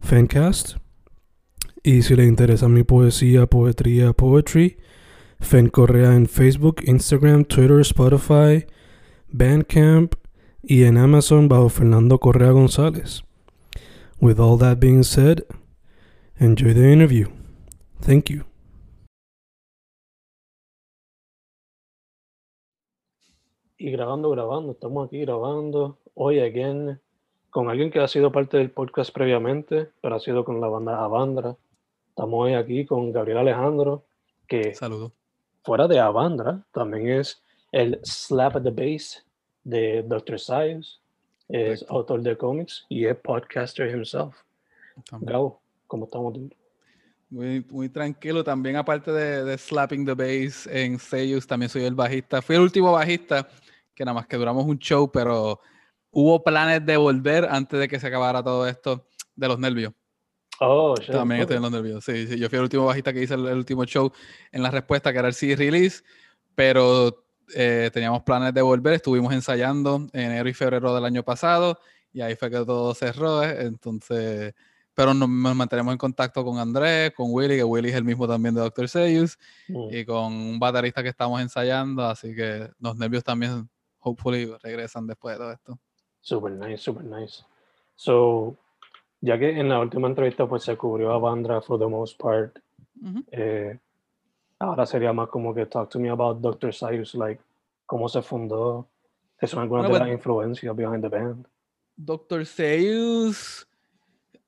Fancast. Y si le interesa mi poesía, poetría, poetry, Fen Correa en Facebook, Instagram, Twitter, Spotify, Bandcamp y en Amazon bajo Fernando Correa González. With all that being said, enjoy the interview. Thank you. Y grabando, grabando, estamos aquí grabando hoy again con alguien que ha sido parte del podcast previamente, pero ha sido con la banda Avandra. Estamos hoy aquí con Gabriel Alejandro, que Saludos. fuera de Avandra también es el Slap at the Bass de Dr. Science, es Correcto. autor de cómics y es podcaster himself. También. Gabo, ¿cómo estamos? Muy, muy tranquilo. También, aparte de, de Slapping the Bass en Seiyus, también soy el bajista. Fui el último bajista, que nada más que duramos un show, pero hubo planes de volver antes de que se acabara todo esto de los nervios. Oh, shit. También estoy en los nervios. Sí, sí, yo fui el último bajista que hice el, el último show en la respuesta, que era el CD release, pero eh, teníamos planes de volver. Estuvimos ensayando en enero y febrero del año pasado y ahí fue que todo cerró. eh, Entonces, pero nos, nos mantenemos en contacto con Andrés, con Willy, que Willy es el mismo también de Dr. Seuss, Mm. y con un baterista que estamos ensayando. Así que los nervios también, hopefully, regresan después de todo esto. Super nice, super nice. So, ya que en la última entrevista pues se cubrió a Bandra for the most part, Ujú. eh, ahora sería más como que talk to me about Dr. Cyrus, like cómo se fundó, que son algunas Bueno, de las influencias behind the band. Doctor Seuss.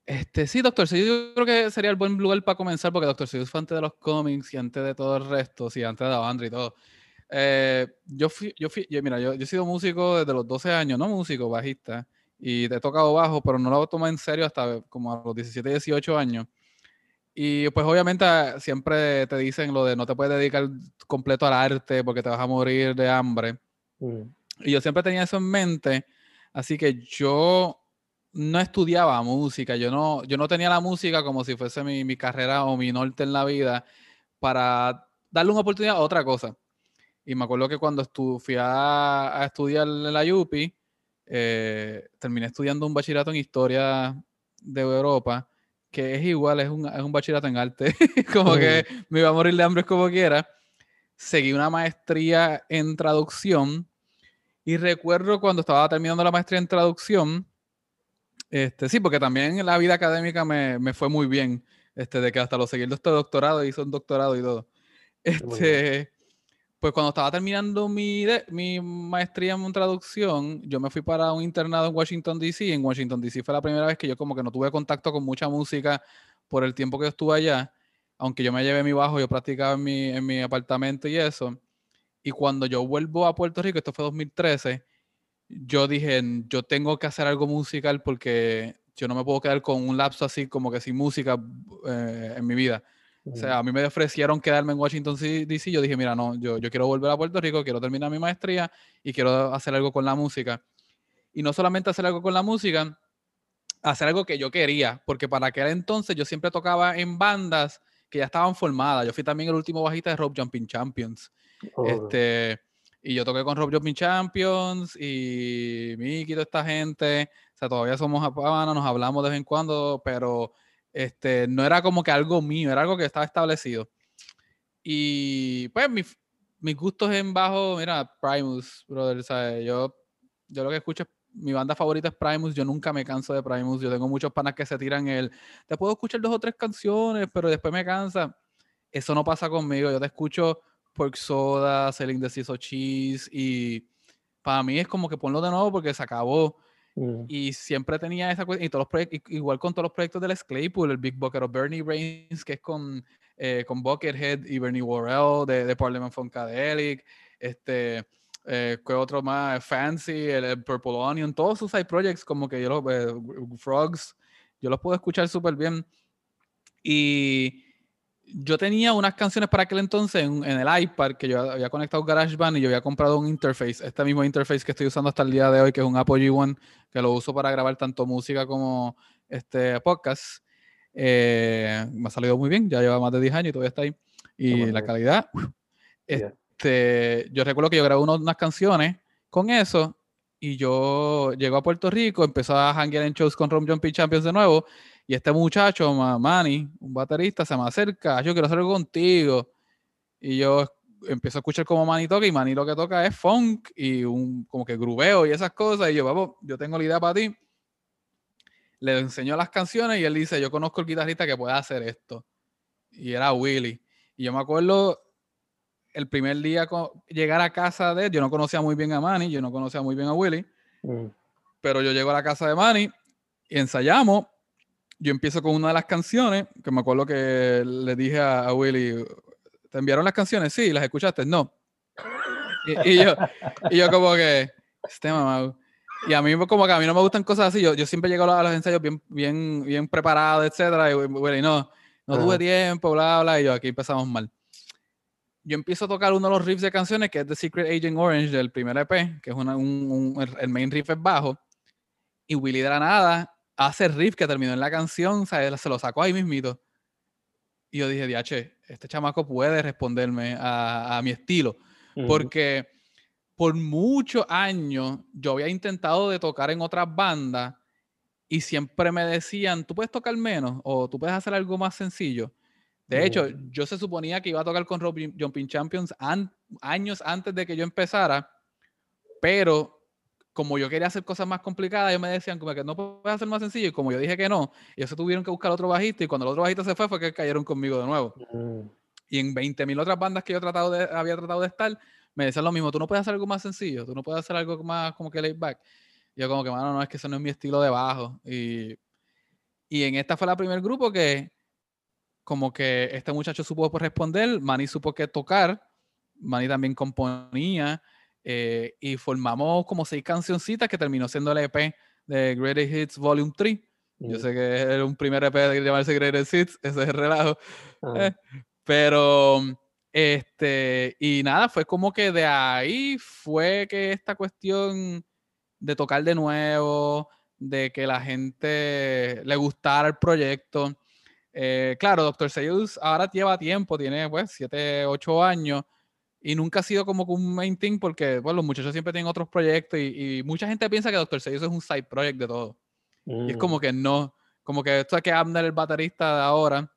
Este, sí, Doctor Seuss yo creo que sería el buen lugar para comenzar porque Doctor Seuss fue antes de los cómics y antes de todo el resto, sí, antes de la banda y todo. Eh, yo fui, yo fui, yo, mira, yo, yo he sido músico desde los 12 años, no músico, bajista, y he tocado bajo, pero no lo tomé en serio hasta como a los 17, 18 años. Y pues obviamente ah, siempre te dicen lo de no te puedes dedicar completo al arte porque te vas a morir de hambre. Mm, Y yo siempre tenía eso en mente, así que yo no estudiaba música, yo no, yo no tenía la música como si fuese mi, mi carrera o mi norte en la vida para darle una oportunidad a otra cosa. Y me acuerdo que cuando estu- fui a, a estudiar en la UPI, eh, terminé estudiando un bachillerato en historia de Europa, que es igual, es un, es un bachillerato en arte, como que me iba a morir de hambre como quiera. Seguí una maestría en traducción y recuerdo cuando estaba terminando la maestría en traducción, este, sí, porque también en la vida académica me, me fue muy bien, este, de que hasta lo seguí este doctorado, hice un doctorado y todo. Este, pues cuando estaba terminando mi, de- mi maestría en traducción, yo me fui para un internado en Washington, D.C. En Washington, D.C. fue la primera vez que yo como que no tuve contacto con mucha música por el tiempo que estuve allá. Aunque yo me llevé mi bajo, yo practicaba en mi, en mi apartamento y eso. Y cuando yo vuelvo a Puerto Rico, esto fue 2013, yo dije, yo tengo que hacer algo musical porque yo no me puedo quedar con un lapso así como que sin música eh, en mi vida. O sea, a mí me ofrecieron quedarme en Washington D.C. Yo dije, mira, no, yo, yo quiero volver a Puerto Rico, quiero terminar mi maestría y quiero hacer algo con la música. Y no solamente hacer algo con la música, hacer algo que yo quería, porque para aquel entonces yo siempre tocaba en bandas que ya estaban formadas. Yo fui también el último bajista de Rope Jumping Champions. Oh, Este, y yo toqué con Rob Jumping Champions y y toda esta gente. O sea, todavía somos panas, nos hablamos de vez en cuando, pero este, no era como que algo mío, era algo que estaba establecido. Y pues mi- mis gustos en bajo, mira, Primus, brother, ¿sabes? Yo, yo lo que escucho es mi banda favorita es Primus, yo nunca me canso de Primus, yo tengo muchos panas que se tiran el, te puedo escuchar dos o tres canciones, pero después me cansa. Eso no pasa conmigo, yo te escucho Pork Soda, Selling the Cheese y para mí es como que ponlo de nuevo porque se acabó. Mm. Y siempre tenía esa cuestión, y todos los igual con todos los proyectos del Claypool, el Big Bucket of Bernie Reigns, que es con, eh, con Buckethead y Bernie Worrell de, de Parliament Funkadelic, este, eh, ¿qué otro más? Fancy, el, el Purple Onion, todos sus side projects, como que yo los, eh, Frogs, yo los puedo escuchar súper bien. Y yo tenía unas canciones para aquel entonces en, en, el iPad que yo había conectado GarageBand y yo había comprado un interface, este mismo interface que estoy usando hasta el día de hoy, que es un Apple G1, que lo uso para grabar tanto música como este podcast. Eh, me ha salido muy bien, ya lleva más de 10 años y todavía está ahí. Y la calidad. Este, yo recuerdo que yo grabé unas canciones con eso y yo llego a Puerto Rico, empezó a hanguear en shows con Rom Jumping Champions de nuevo y este muchacho, Manny, un baterista, se me acerca, yo quiero hacer algo contigo. Y yo empiezo a escuchar como Manny toca y Manny lo que toca es funk y un como que grubeo y esas cosas. Y yo, vamos, yo tengo la idea para ti. Le enseño las canciones y él dice, yo conozco el guitarrista que puede hacer esto. Y era Willy. Y yo me acuerdo el primer día llegar a casa de él, yo no conocía muy bien a Manny, yo no conocía muy bien a Willy, mm. pero yo llego a la casa de Manny y ensayamos yo empiezo con una de las canciones, que me acuerdo que le dije a, Willy, ¿te enviaron las canciones? Sí, ¿las escuchaste? No. Y, yo, y yo como que, este mamá. Y a mí como que a mí no me gustan cosas así, yo, yo siempre llego a los ensayos bien, bien, bien preparado, etcétera, y Willy, no, no tuve tiempo, bla, bla, y yo aquí empezamos mal. Yo empiezo a tocar uno de los riffs de canciones, que es The Secret Agent Orange del primer EP, que es una, un, un, el main riff es bajo, y Willy de la nada hace riff que terminó en la canción, se lo sacó ahí mismito. Y yo dije, DH, este chamaco puede responderme a, mi estilo. Porque por muchos años yo había intentado de tocar en otras bandas y siempre me decían, tú puedes tocar menos o tú puedes hacer algo más sencillo. De hecho, yo se suponía que iba a tocar con Jumping Champions años antes de que yo empezara, pero como yo quería hacer cosas más complicadas, ellos me decían como que no puedes hacer más sencillo, y como yo dije que no, ellos se tuvieron que buscar otro bajista, y cuando el otro bajista se fue, fue que cayeron conmigo de nuevo. Mm. Y en 20.000 otras bandas que yo tratado de, había tratado de estar, me decían lo mismo, tú no puedes hacer algo más sencillo, tú no puedes hacer algo más como que laid back. Y yo como que, mano, no, es que eso no es mi estilo de bajo. Y, y en esta fue la primer grupo que como que este muchacho supo responder, Manny supo que tocar, Manny también componía, eh, y formamos como seis cancioncitas que terminó siendo el EP de Greatest Hits Volume 3. Yo sé que era un primer EP de llamarse Greatest Hits, ese es el relajo. Ah. Eh, pero, este, y nada, fue como que de ahí fue que esta cuestión de tocar de nuevo, de que la gente le gustara el proyecto. Eh, claro, Dr. Seuss ahora lleva tiempo, tiene pues 7, 8 años, y nunca ha sido como un main thing porque bueno, los muchachos siempre tienen otros proyectos y, mucha gente piensa que Doctor Seuss es un side project de todo. Y es como mm. que no, como que esto es que Abner, el baterista de ahora,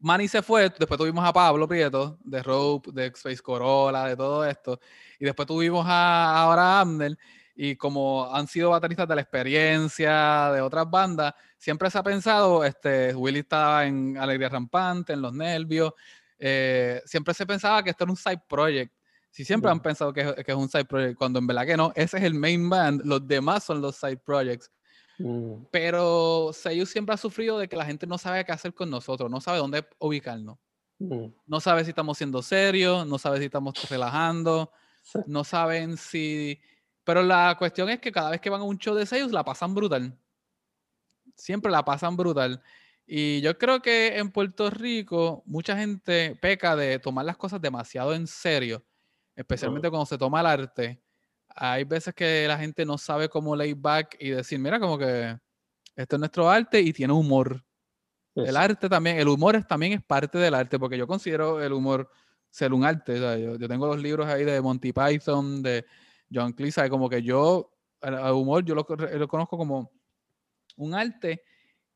Manny se fue, después tuvimos a Pablo Prieto de Rope, de Space Corolla, de todo esto, y después tuvimos a ahora Abner, y como han sido bateristas de la experiencia, de otras bandas, siempre se ha pensado, este, Willy estaba en Alegría Rampante, en Los Nervios, eh, siempre se pensaba que esto era un side project. Si siempre han pensado que, que, es un side project, cuando en verdad que no, ese es el main band, los demás son los side projects. Mm. Pero Seiyu siempre ha sufrido de que la gente no sabe qué hacer con nosotros, no sabe dónde ubicarnos. Mm. No sabe si estamos siendo serios, no sabe si estamos relajando, no saben si... Pero la cuestión es que cada vez que van a un show de Seiyu la pasan brutal. Siempre la pasan brutal. Y yo creo que en Puerto Rico mucha gente peca de tomar las cosas demasiado en serio, especialmente cuando se toma el arte. Hay veces que la gente no sabe cómo lay back y decir, mira, como que esto es nuestro arte y tiene humor. El arte también, el humor es, también es parte del arte, porque yo considero el humor ser un arte. Yo, tengo los libros ahí de Monty Python, de John Cleese, como que yo, el, humor, yo lo, lo conozco como un arte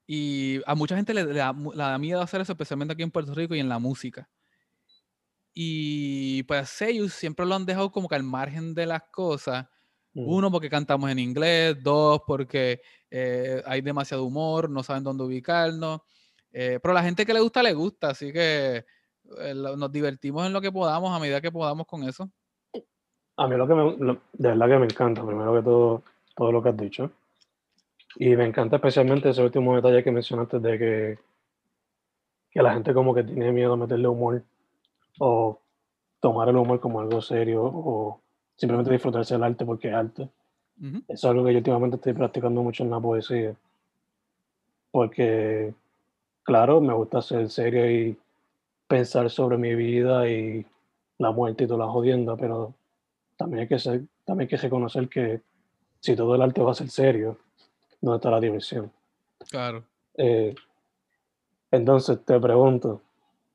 y a mucha gente le, da, miedo hacer eso, especialmente aquí en Puerto Rico y en la música. Y pues ellos siempre lo han dejado como que al margen de las cosas, Mm. Uno, porque cantamos en inglés. Dos, porque eh, hay demasiado humor, no saben dónde ubicarnos. Eh, pero la gente que le gusta, le gusta. Así que eh, nos divertimos en lo que podamos a medida que podamos con eso. A mí lo que me, lo- de verdad que me encanta, primero que todo, todo lo que has dicho. Y me encanta especialmente ese último detalle que mencionaste de que, que la gente como que tiene miedo a meterle humor o tomar el humor como algo serio o simplemente disfrutarse del arte porque es arte. Eso es algo que yo últimamente estoy practicando mucho en la poesía. Porque, claro, me gusta ser serio y pensar sobre mi vida y la muerte y toda la jodienda, pero también hay que ser, también hay que reconocer que si todo el arte va a ser serio, ¿dónde está la diversión? Claro. Eh, entonces te pregunto,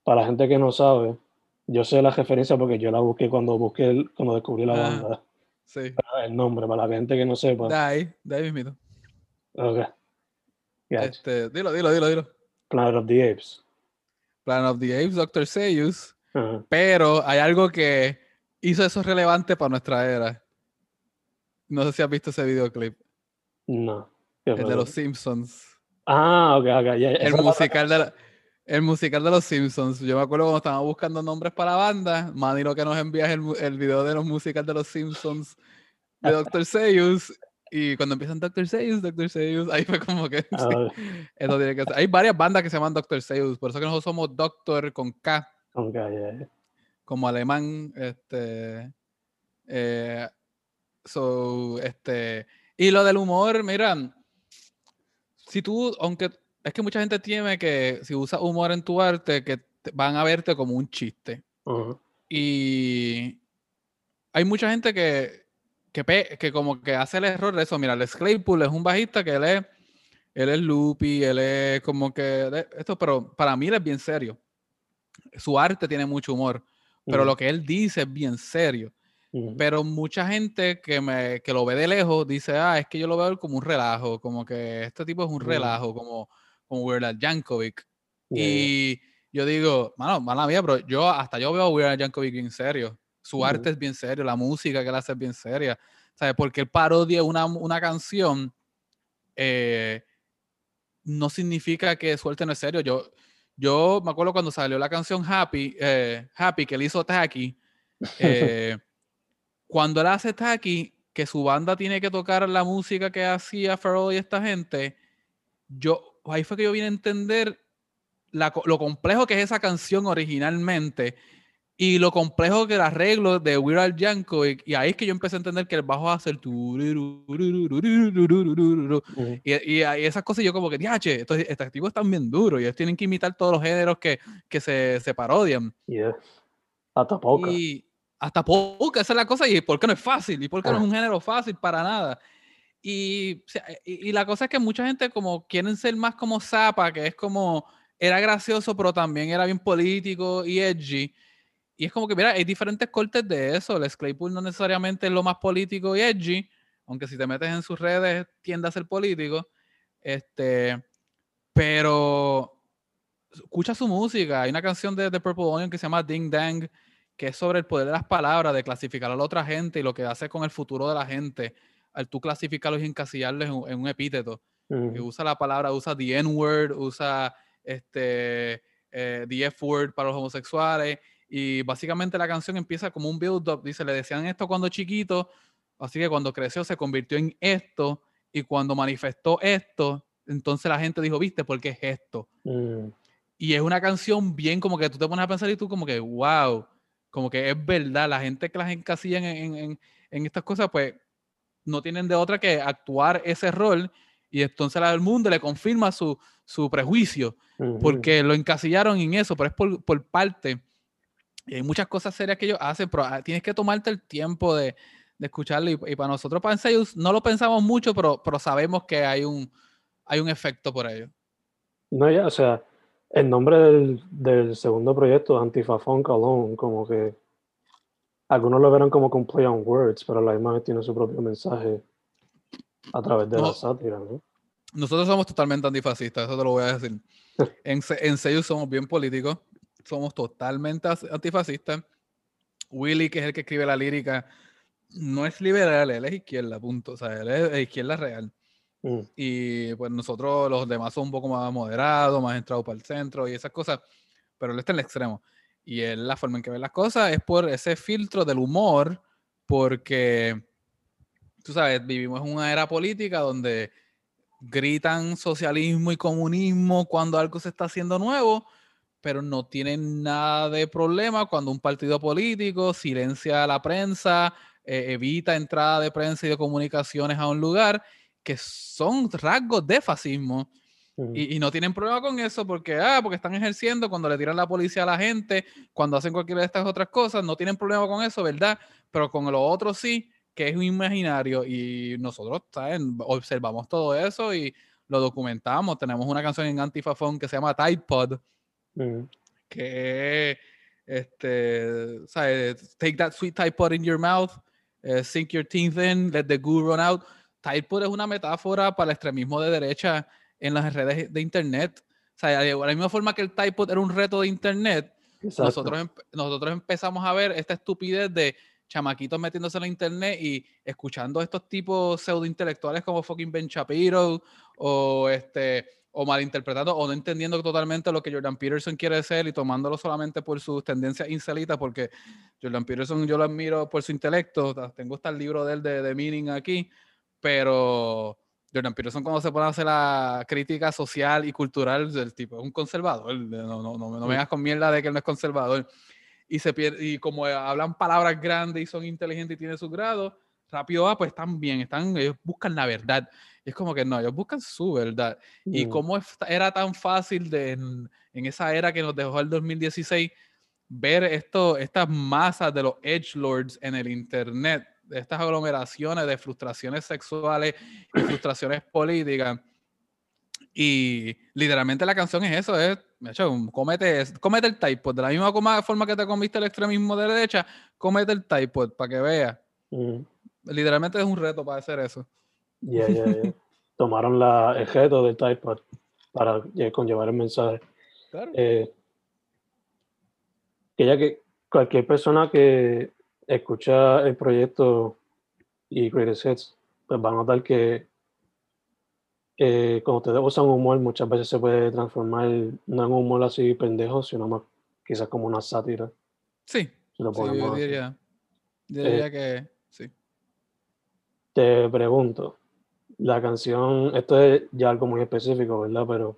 para la gente que no sabe, yo sé la referencia porque yo la busqué cuando busqué el- cuando descubrí la Ah. banda, Sí. el nombre, para la gente que no sepa. De ahí, de ahí mismito. Ok. Gotcha. Este, dilo, dilo, dilo, dilo. Planet of the Apes. Planet of the Apes, Dr. Seuss. Pero hay algo que hizo eso relevante para nuestra era. No sé si has visto ese videoclip. No. ¿Qué El de los Simpsons. Ah, ok, ok. El musical de, la- el musical de los Simpsons. Yo me acuerdo cuando estábamos buscando nombres para la banda. Manny lo que nos envía es el, el video de los musicales de los Simpsons de Dr. Seuss. Y cuando empiezan Dr. Seuss, Dr. Seuss, ahí fue como que Ah, sí, esto tiene que ser. Hay varias bandas que se llaman Dr. Seuss, por eso que nosotros somos Doctor con K, ya, ya. como alemán. Este, eh, so, este, y lo del humor, mira, si tú, aunque es que mucha gente tiene que si usas humor en tu arte, que te- van a verte como un chiste. Y hay mucha gente que, que, pe- que como que hace el error de eso. Mira, Les Claypool es un bajista que él es, él es loopy, él es como que esto, pero para mí él es bien serio. Su arte tiene mucho humor, pero lo que él dice es bien serio. Pero mucha gente que, me, que lo ve de lejos dice, ah, es que yo lo veo como un relajo, como que este tipo es un Mm. relajo, como, como Weird Al Yankovic. Ya, ya. Y yo digo, mano, mala mía, pero yo hasta yo veo a Weird Al Yankovic bien serio. Su arte es bien serio, la música que él hace es bien seria. ¿Sabes? Porque él parodia una, una canción, eh, no significa que suelte no es serio. Yo, yo me acuerdo cuando salió la canción Happy, eh, Happy, que él hizo Tacky, eh, cuando él hace Taki, que su banda tiene que tocar la música que hacía Pharrell y esta gente, yo, ahí fue que yo vine a entender la, lo complejo que es esa canción originalmente y lo complejo que el arreglo de Weird Al Yankovic, y, y, ahí es que yo empecé a entender que el bajo hace el tu y, y, y, esas cosas yo como que, diache, estos, estos tipos están bien duros y ellos tienen que imitar todos los géneros que, que se, se parodian. Yeah. Hasta poco. Y, hasta poca, esa es la cosa. ¿Y qué no es fácil? ¿Y por qué no es Ah. un género fácil para nada? Y, sea, y, y la cosa es que mucha gente como quieren ser más como Zappa, que es como, era gracioso, pero también era bien político y edgy. Y es como que, mira, hay diferentes cortes de eso. Les Claypool no necesariamente es lo más político y edgy, aunque si te metes en sus redes tiende a ser político. Este, pero escucha su música. Hay una canción de The Purple Onion que se llama Ding Dang, que es sobre el poder de las palabras, de clasificar a la otra gente y lo que hace con el futuro de la gente, al tú clasificarlos y encasillarlos en, un- en un epíteto. Que usa la palabra, usa the N-word, usa este, eh, the F-word para los homosexuales. Y básicamente la canción empieza como un build-up. Dice, le decían esto cuando chiquito, así que cuando creció se convirtió en esto. Y cuando manifestó esto, entonces la gente dijo, viste, ¿por qué es esto? Mm, Y es una canción bien como que tú te pones a pensar y tú como que, wow, como que es verdad, la gente que las encasillan en, en, en- estas cosas, pues no tienen de otra que actuar ese rol y entonces del mundo le confirma su, su prejuicio ujú. porque lo encasillaron en eso, pero es por, por parte. Y hay muchas cosas serias que ellos hacen, pero ah, tienes que tomarte el tiempo de, de escucharlo. Y, y para nosotros, para Ensayos, no lo pensamos mucho, pero, pero sabemos que hay un, hay un efecto por ello. No, ya, o sea, el nombre del, del segundo proyecto, Antifa Funk Alone, como que algunos lo verán como con play on words, pero la misma vez tiene su propio mensaje a través de No. la sátira, ¿no? Nosotros somos totalmente antifascistas, eso te lo voy a decir. En, en somos bien políticos, somos totalmente as- antifascistas. Willy, que es el que escribe la lírica, no es liberal, él es izquierda, punto. O sea, él es izquierda real. Mm, Y pues nosotros, los demás, son un poco más moderados, más entrados para el centro y esas cosas, pero él está en el extremo. Y él, la forma en que ve las cosas es por ese filtro del humor, porque, tú sabes, vivimos en una era política donde gritan socialismo y comunismo cuando algo se está haciendo nuevo, pero no tienen nada de problema cuando un partido político silencia a la prensa, eh, evita entrada de prensa y de comunicaciones a un lugar, que son rasgos de fascismo. Y, y no tienen problema con eso porque, ah, porque están ejerciendo cuando le tiran la policía a la gente, cuando hacen cualquiera de estas otras cosas, no tienen problema con eso, ¿verdad? Pero con lo otro sí, que es un imaginario y nosotros, ¿saben? Observamos todo eso y lo documentamos. Tenemos una canción en Antifafón que se llama Tide Pod, que es, este, ¿sabes? Take that sweet Tide Pod in your mouth, eh, sink your teeth in, let the goo run out. Tide Pod es una metáfora para el extremismo de derecha en las redes de internet. O sea, de la misma forma que el Tide Pod era un reto de internet, exacto. nosotros, nosotros empezamos a ver esta estupidez de chamaquitos metiéndose en la internet y escuchando a estos tipos pseudo intelectuales como fucking Ben Shapiro o este o malinterpretando o no entendiendo totalmente lo que Jordan Peterson quiere ser y tomándolo solamente por sus tendencias insólitas porque Jordan Peterson yo lo admiro por su intelecto tengo hasta el libro de él de, de Meaning aquí pero Jordan Peterson cuando se pone a hacer la crítica social y cultural del tipo es un conservador no, no, no, no me vengas con mierda de que él no es conservador y se pierde, y como hablan palabras grandes y son inteligentes y tienen su grado, rápido va, pues están bien, están, ellos buscan la verdad. Y es como que no, ellos buscan su verdad. Y Mm, cómo es- era tan fácil de, en, en esa era que nos dejó el 2016 ver esto, estas masas de los edge lords en el internet, de estas aglomeraciones de frustraciones sexuales y frustraciones políticas. Y literalmente la canción es eso, es, macho, cómete, cómete el typod, de la misma forma que te comiste el extremismo de derecha, cómete el typod para que veas. mm, Literalmente es un reto para hacer eso. ya, ya, ya. Tomaron la, el reto del Typepad para conllevar el mensaje. Claro. Eh, que ya que cualquier persona que escucha el proyecto y Greatest Hits, pues va a notar que eh, cuando ustedes usan humor, muchas veces se puede transformar no en un humor así pendejo, sino más quizás como una sátira. Sí, si lo sí, yo diría, yo Eh, diría que sí. Te pregunto, la canción, esto es ya algo muy específico, ¿verdad? Pero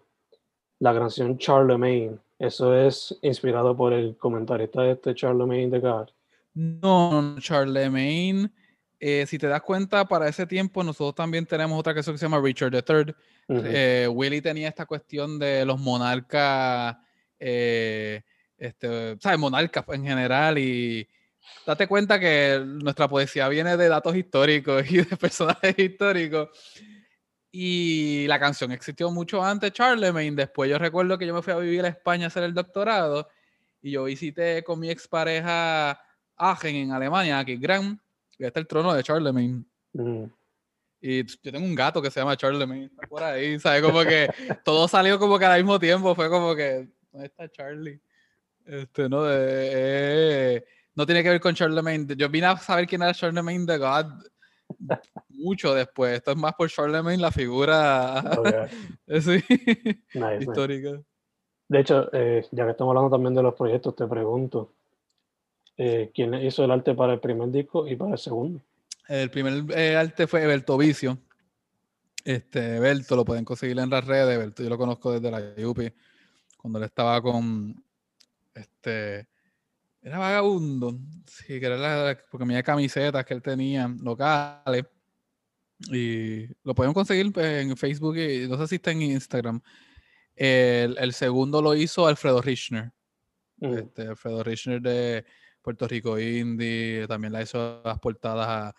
la canción Charlemagne, eso es inspirado por el comentarista este Charlemagne de God. No, Charlemagne, eh, si te das cuenta, para ese tiempo nosotros también tenemos otra canción que se llama Richard III. Ujú, Eh, Willy tenía esta cuestión de los monarcas, eh, este, ¿sabes? Monarcas en general y date cuenta que nuestra poesía viene de datos históricos y de personajes históricos. Y la canción existió mucho antes Charlemagne. Después yo recuerdo que yo me fui a vivir a España a hacer el doctorado y yo visité con mi expareja Aachen en Alemania, aquí Gran, y está el trono de Charlemagne. Y yo tengo un gato que se llama Charlemagne, está por ahí, ¿sabes? Como que todo salió como que al mismo tiempo, fue como que, ¿dónde está Charlie? Este, no, de- eh, no tiene que ver con Charlemagne. Yo vine a saber quién era Charlemagne the God mucho después. Esto es más por Charlemagne, la figura sí, nice, nice. histórica. De hecho, eh, ya que estamos hablando también de los proyectos, te pregunto, eh, ¿quién hizo el arte para el primer disco y para el segundo? El primer eh, arte fue Berto Vicio. Este, Berto, lo pueden conseguir en las redes. Berto, yo lo conozco desde la Yupi, cuando él estaba con. Este. Era vagabundo. Sí, que era la- porque me camisetas que él tenía locales. Y lo pueden conseguir pues, en Facebook y no sé si está en Instagram. El, el segundo lo hizo Alfredo Richner. Mm, Este, Alfredo Richner de Puerto Rico Indie, también la hizo las portadas a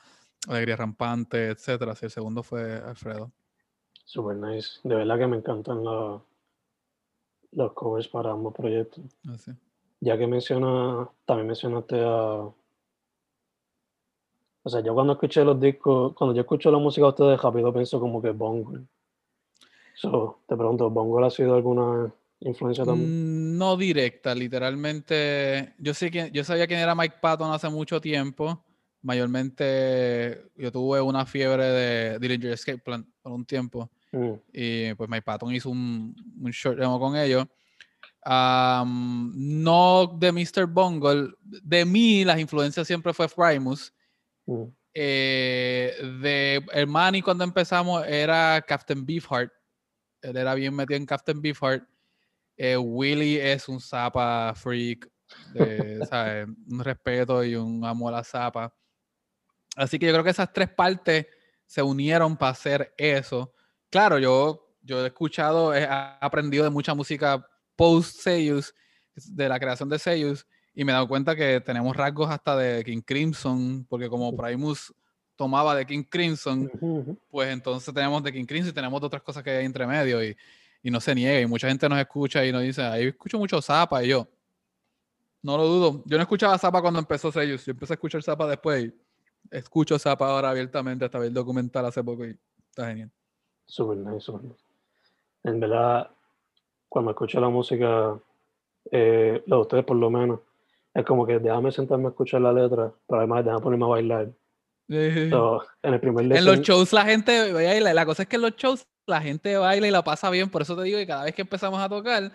Alegría Rampante, etcétera. Sí, el segundo fue Alfredo. Super nice. De verdad que me encantan los, los covers para ambos proyectos. Así. Ya que menciona, también mencionaste a. O sea, yo cuando escuché los discos, cuando yo escucho la música de ustedes, rápido pienso como que Bongo. So, te pregunto, ¿Bongo ha sido alguna influencia también? Mm, No directa, literalmente. Yo sé que yo sabía quién era Mike Patton hace mucho tiempo. mayormente yo tuve una fiebre de Dillinger Escape Plan por un tiempo. Mm, Y pues Mike Patton hizo un, un short demo con ellos. No de Mr. Bungle. De mí, las influencias siempre fue Primus. mm, Eh, de el Manny cuando empezamos era Captain Beefheart. Él era bien metido en Captain Beefheart. Eh, Willy es un zapa freak. de, ¿sabes? Un respeto y un amor a la zapa. Así que yo creo que esas tres partes se unieron para hacer eso. Claro, yo, yo he escuchado, he aprendido de mucha música post Seiyus, de la creación de Seiyus, y me he dado cuenta que tenemos rasgos hasta de King Crimson, porque como Primus tomaba de King Crimson, pues entonces tenemos de King Crimson y tenemos otras cosas que hay entre medio y, y no se niega. Y mucha gente nos escucha y nos dice, ahí escucho mucho Zapa y yo. No lo dudo. Yo no escuchaba Zapa cuando empezó Seiyus. Yo empecé a escuchar Zapa después y escucho Zapa ahora abiertamente hasta ver el documental hace poco y está genial. Super nice, super nice. En verdad, cuando escucho la música, eh, la de ustedes por lo menos, es como que déjame sentarme a escuchar la letra, pero además déjame ponerme a bailar. So, en el primer En los shows la gente baila. La cosa es que en los shows la gente baila y la pasa bien. Por eso te digo que cada vez que empezamos a tocar,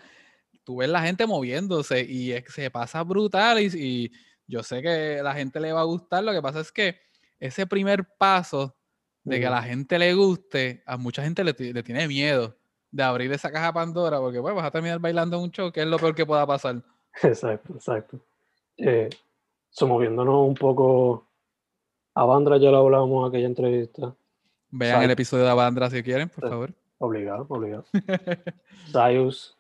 tú ves la gente moviéndose y es que se pasa brutal. Y, y yo sé que la gente le va a gustar. Lo que pasa es que ese primer paso de que a la gente le guste, a mucha gente le, ti- le tiene miedo de abrir esa caja Pandora porque pues, vas a terminar bailando en un show, que es lo peor que pueda pasar. Exacto, exacto. Eh, so, moviéndonos un poco a Bandra, ya lo hablábamos en aquella entrevista. Vean el episodio de Abandra si quieren, por Sí. favor. Obligado, obligado. Zaius.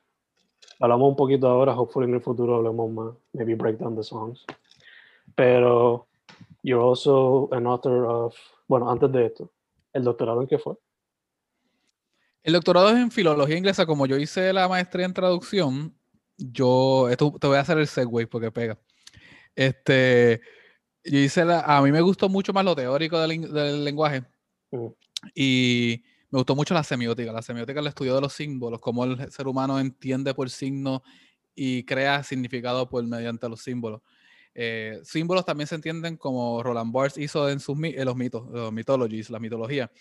Hablamos un poquito ahora, hopefully en el futuro hablemos más. Maybe break down the songs. Pero you're also an author of. Bueno, antes de esto, ¿el doctorado en qué fue? El doctorado es en filología inglesa. Como yo hice la maestría en traducción, yo, esto te voy a hacer el segue porque pega. Este, yo hice la, a mí me gustó mucho más lo teórico del, del lenguaje y me gustó mucho la semiótica. La semiótica es el estudio de los símbolos, cómo el ser humano entiende por signos y crea significado por mediante los símbolos. Eh, símbolos también se entienden como Roland Barthes hizo en sus en los mitos, los mythologies, la mitología.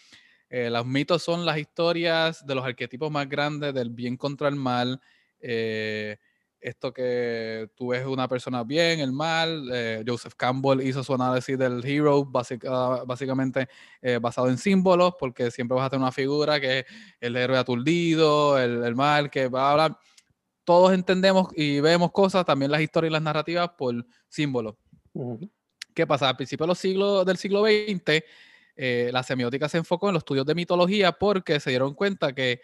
Eh, los mitos son las historias de los arquetipos más grandes del bien contra el mal. eh, esto que tú ves una persona bien, el mal. eh, Joseph Campbell hizo su análisis del hero, básica- básicamente eh, basado en símbolos, porque siempre vas a tener una figura que es el héroe aturdido, el, el mal, que va a hablar. Todos entendemos y vemos cosas, también las historias y las narrativas, por símbolos. ¿Qué pasa? Al principio de los siglos, del siglo XX, eh, la semiótica se enfocó en los estudios de mitología porque se dieron cuenta que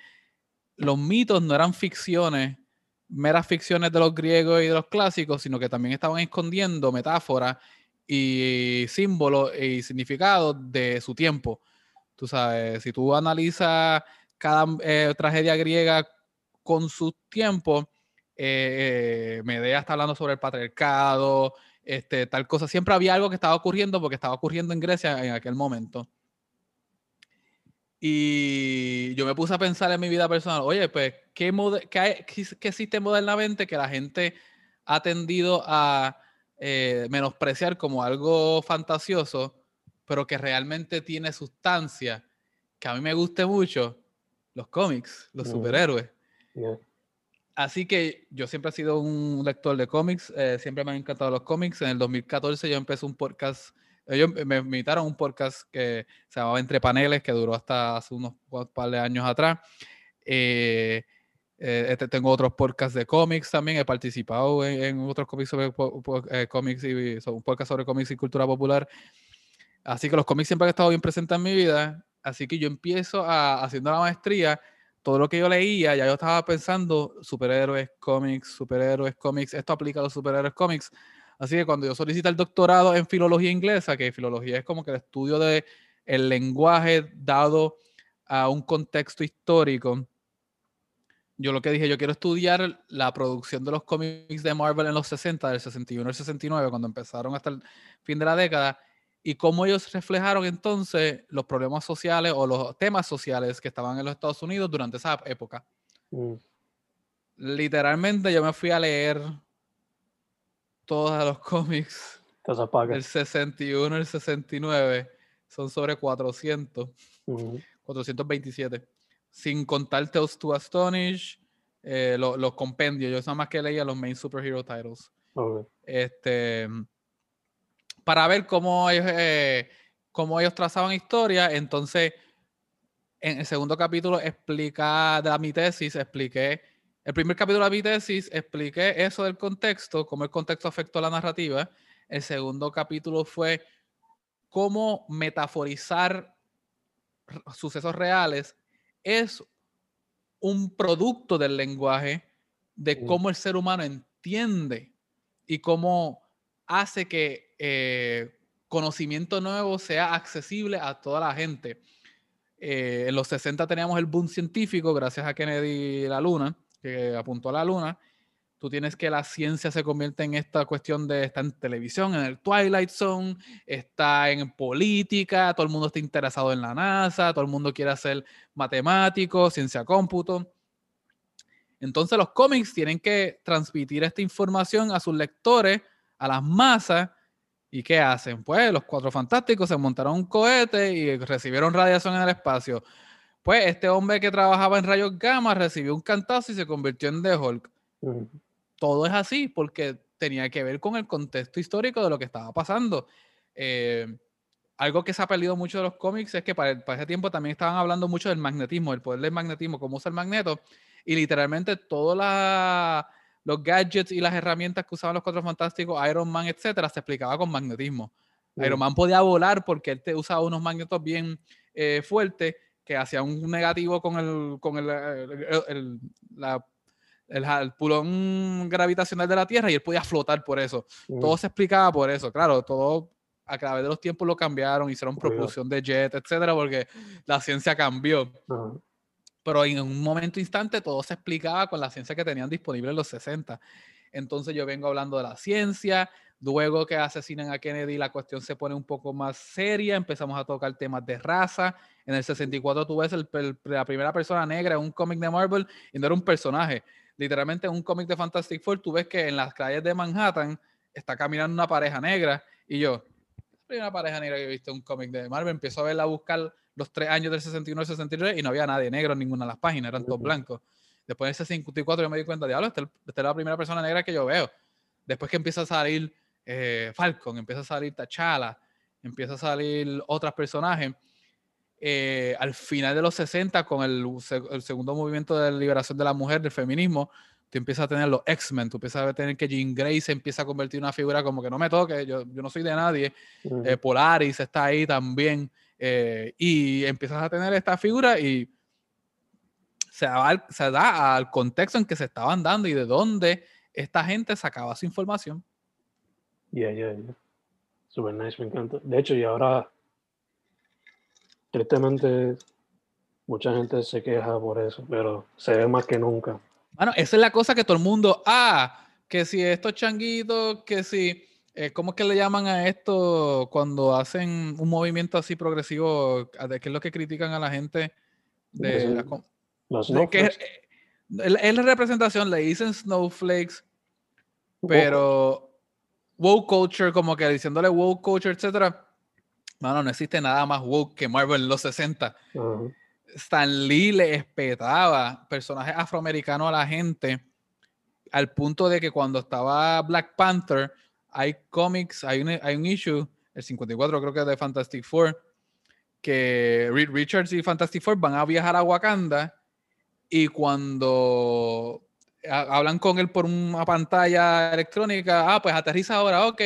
los mitos no eran ficciones, meras ficciones de los griegos y de los clásicos, sino que también estaban escondiendo metáforas y símbolos y significados de su tiempo. Tú sabes, si tú analizas cada eh, tragedia griega con su tiempo, eh, eh, Medea está hablando sobre el patriarcado, este, tal cosa. Siempre había algo que estaba ocurriendo porque estaba ocurriendo en Grecia en aquel momento. Y yo me puse a pensar en mi vida personal, oye, pues, ¿qué, qué, hay- qué qué existe modernamente que la gente ha tendido a eh, menospreciar como algo fantasioso, pero que realmente tiene sustancia, que a mí me guste mucho? Los cómics, los superhéroes. Yeah. Así que yo siempre he sido un lector de cómics, eh, siempre me han encantado los cómics. En el 2014 yo empecé un podcast, ellos me invitaron a un podcast que se llamaba Entre Paneles, que duró hasta hace unos par de años atrás. Eh, eh, este, tengo otros podcasts de cómics también, he participado en, en otros cómics sobre eh, cómics y un podcast sobre cómics y cultura popular. Así que los cómics siempre han estado bien presentes en mi vida. Así que yo empiezo a, haciendo la maestría, todo lo que yo leía, ya yo estaba pensando superhéroes, cómics, superhéroes, cómics. Esto aplica a los superhéroes, cómics. Así que cuando yo solicité el doctorado en filología inglesa, que filología es como que el estudio de el lenguaje dado a un contexto histórico, yo lo que dije, yo quiero estudiar la producción de los cómics de Marvel en los 60, del 61 al 69, cuando empezaron hasta el fin de la década, y cómo ellos reflejaron entonces los problemas sociales o los temas sociales que estaban en los Estados Unidos durante esa época. Mm. Literalmente yo me fui a leer todos los cómics. El 61 y el 69 son sobre 400. Ujú. 427. Sin contar Tales to Astonish, eh, lo- los compendios. Yo nada más que leía los main superhero titles. Este, para ver cómo ellos, eh, cómo ellos trazaban historia. Entonces, en el segundo capítulo explica de la, mi tesis, expliqué, el primer capítulo de mi tesis expliqué eso del contexto, cómo el contexto afectó la narrativa. El segundo capítulo fue cómo metaforizar sucesos reales es un producto del lenguaje de cómo el ser humano entiende y cómo hace que eh, conocimiento nuevo sea accesible a toda la gente. Eh, en los 60 teníamos el boom científico gracias a Kennedy y la Luna, que apuntó a la Luna. Tú tienes que la ciencia se convierte en esta cuestión de estar en televisión, en el Twilight Zone, está en política, todo el mundo está interesado en la NASA, todo el mundo quiere ser matemático, ciencia cómputo. Entonces los cómics tienen que transmitir esta información a sus lectores, a las masas. ¿Y qué hacen? Pues los cuatro fantásticos se montaron un cohete y recibieron radiación en el espacio. Pues este hombre que trabajaba en rayos gamma recibió un cantazo y se convirtió en The Hulk todo es así porque tenía que ver con el contexto histórico de lo que estaba pasando. Eh, algo que se ha perdido mucho de los cómics es que para, para ese tiempo también estaban hablando mucho del magnetismo, del poder del magnetismo, cómo usa el magneto, y literalmente todos los gadgets y las herramientas que usaban los Cuatro Fantásticos, Iron Man, etcétera, se explicaba con magnetismo. Iron. Man podía volar porque él te usaba unos magnetos bien eh, fuertes que hacían un negativo con el, con el, el- el- la- el, pulón gravitacional de la Tierra y él podía flotar por eso. Ujú. Todo se explicaba por eso. Claro, todo a través de los tiempos lo cambiaron, hicieron propulsión de jet, etcétera, porque la ciencia cambió. Ajá. Pero en un momento instante todo se explicaba con la ciencia que tenían disponible en los 60. Entonces yo vengo hablando de la ciencia, luego que asesinan a Kennedy la cuestión se pone un poco más seria, empezamos a tocar temas de raza. En el 64 tú ves el- el- la primera persona negra en un cómic de Marvel y no era un personaje. Literalmente en un cómic de Fantastic Four tú ves que en las calles de Manhattan está caminando una pareja negra y yo, la primera pareja negra que he visto en un cómic de Marvel, empiezo a verla a buscar los tres años del 61 al 63 y no había nadie negro en ninguna de las páginas, eran todos blancos. Después del 64 yo me di cuenta, diablo, esta, esta es la primera persona negra que yo veo. Después que empieza a salir eh, Falcon, empieza a salir T'Challa, empieza a salir otros personajes. eh, al final de los 60, con el, el segundo movimiento de liberación de la mujer, del feminismo, tú empiezas a tener los X-Men, tú empiezas a tener que Jean Grey se empieza a convertir en una figura como que no me toque, yo, yo no soy de nadie, eh, Polaris está ahí también, y empiezas a tener esta figura y se da, al- se da al contexto en que se estaban dando y de dónde esta gente sacaba su información. Ya, ya, ya. Super nice, me encanta. De hecho, y ahora, tristemente, mucha gente se queja por eso, pero se ve más que nunca. Bueno, esa es la cosa que todo el mundo, ah, que si estos changuitos, que si, eh, ¿cómo es que le llaman a esto cuando hacen un movimiento así progresivo? ¿A de ¿Qué es lo que critican a la gente? De la Los de que, eh, es es la representación, le dicen snowflakes, poco. Woke culture, como que diciéndole woke culture, etcétera. No, no, no existe nada más woke que Marvel en los 60. Ajá. Stan Lee le espetaba personajes afroamericanos a la gente al punto de que cuando estaba Black Panther hay cómics, hay un, hay un issue, el 54 creo que es de Fantastic Four, que Reed Richards y Fantastic Four van a viajar a Wakanda y cuando hablan con él por una pantalla electrónica, ah, pues aterriza ahora, ok.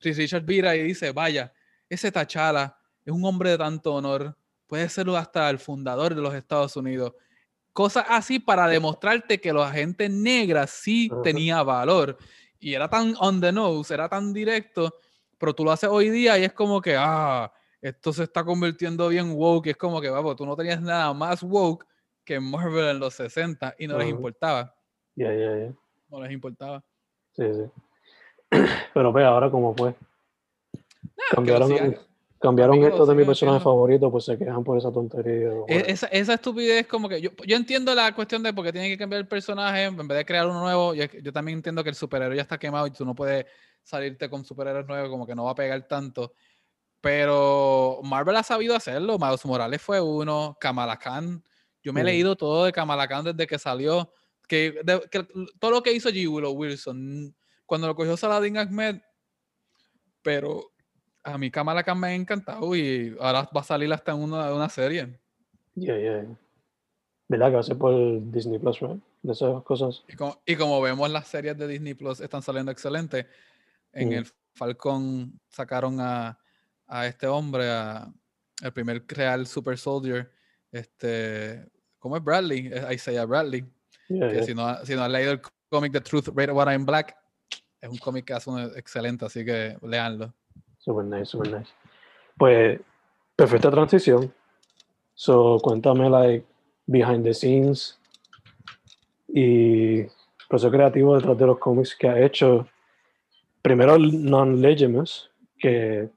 Reed Richards vira y dice, vaya, ese T'Challa es un hombre de tanto honor, puede ser hasta el fundador de los Estados Unidos. Cosas así para demostrarte que la gente negra sí tenía valor. Y era tan on the nose, era tan directo, pero tú lo haces hoy día y es como que, ah, esto se está convirtiendo bien woke. Es como que, vamos, tú no tenías nada más woke que Marvel en los 60 y no les importaba. Ya, ya, ya. No les importaba. Sí, sí. Pero ve ahora cómo fue. Nah, lo Cambiaron cambiaron esto de mi personaje favorito, pues se quejan por esa tontería. E-. Esa, esa estupidez como que yo, yo entiendo la cuestión de por qué tienen que cambiar el personaje en vez de crear uno nuevo. Yo, yo también entiendo que el superhéroe ya está quemado y tú no puedes salirte con superhéroes nuevos, como que no va a pegar tanto. Pero Marvel ha sabido hacerlo. Miles Morales fue uno, Kamala Khan. Yo me he leído todo de Kamala Khan desde que salió. Que, de- que todo lo que hizo G. Willow Wilson, cuando lo cogió Saladin Ahmed, pero a mí Kamala Khan me ha encantado y ahora va a salir hasta en una, una serie. Yeah, yeah. ¿Verdad que va a ser por Disney Plus, right? De esas cosas. Y como, y como vemos, las series de Disney Plus están saliendo excelentes. En Mm. el Falcon sacaron a, a este hombre, a, el primer real Super Soldier, este, ¿cómo es Bradley? Isaiah Bradley. Yeah, Que yeah. si no, si no has leído el cómic The Truth, Rated What I'm Black, es un cómic que hace un excelente, así que leanlo. Super nice, super nice. Pues, perfecta transición. So, cuéntame, like, behind the scenes y proceso creativo detrás de los cómics que ha hecho. Primero, Non-Legimus, que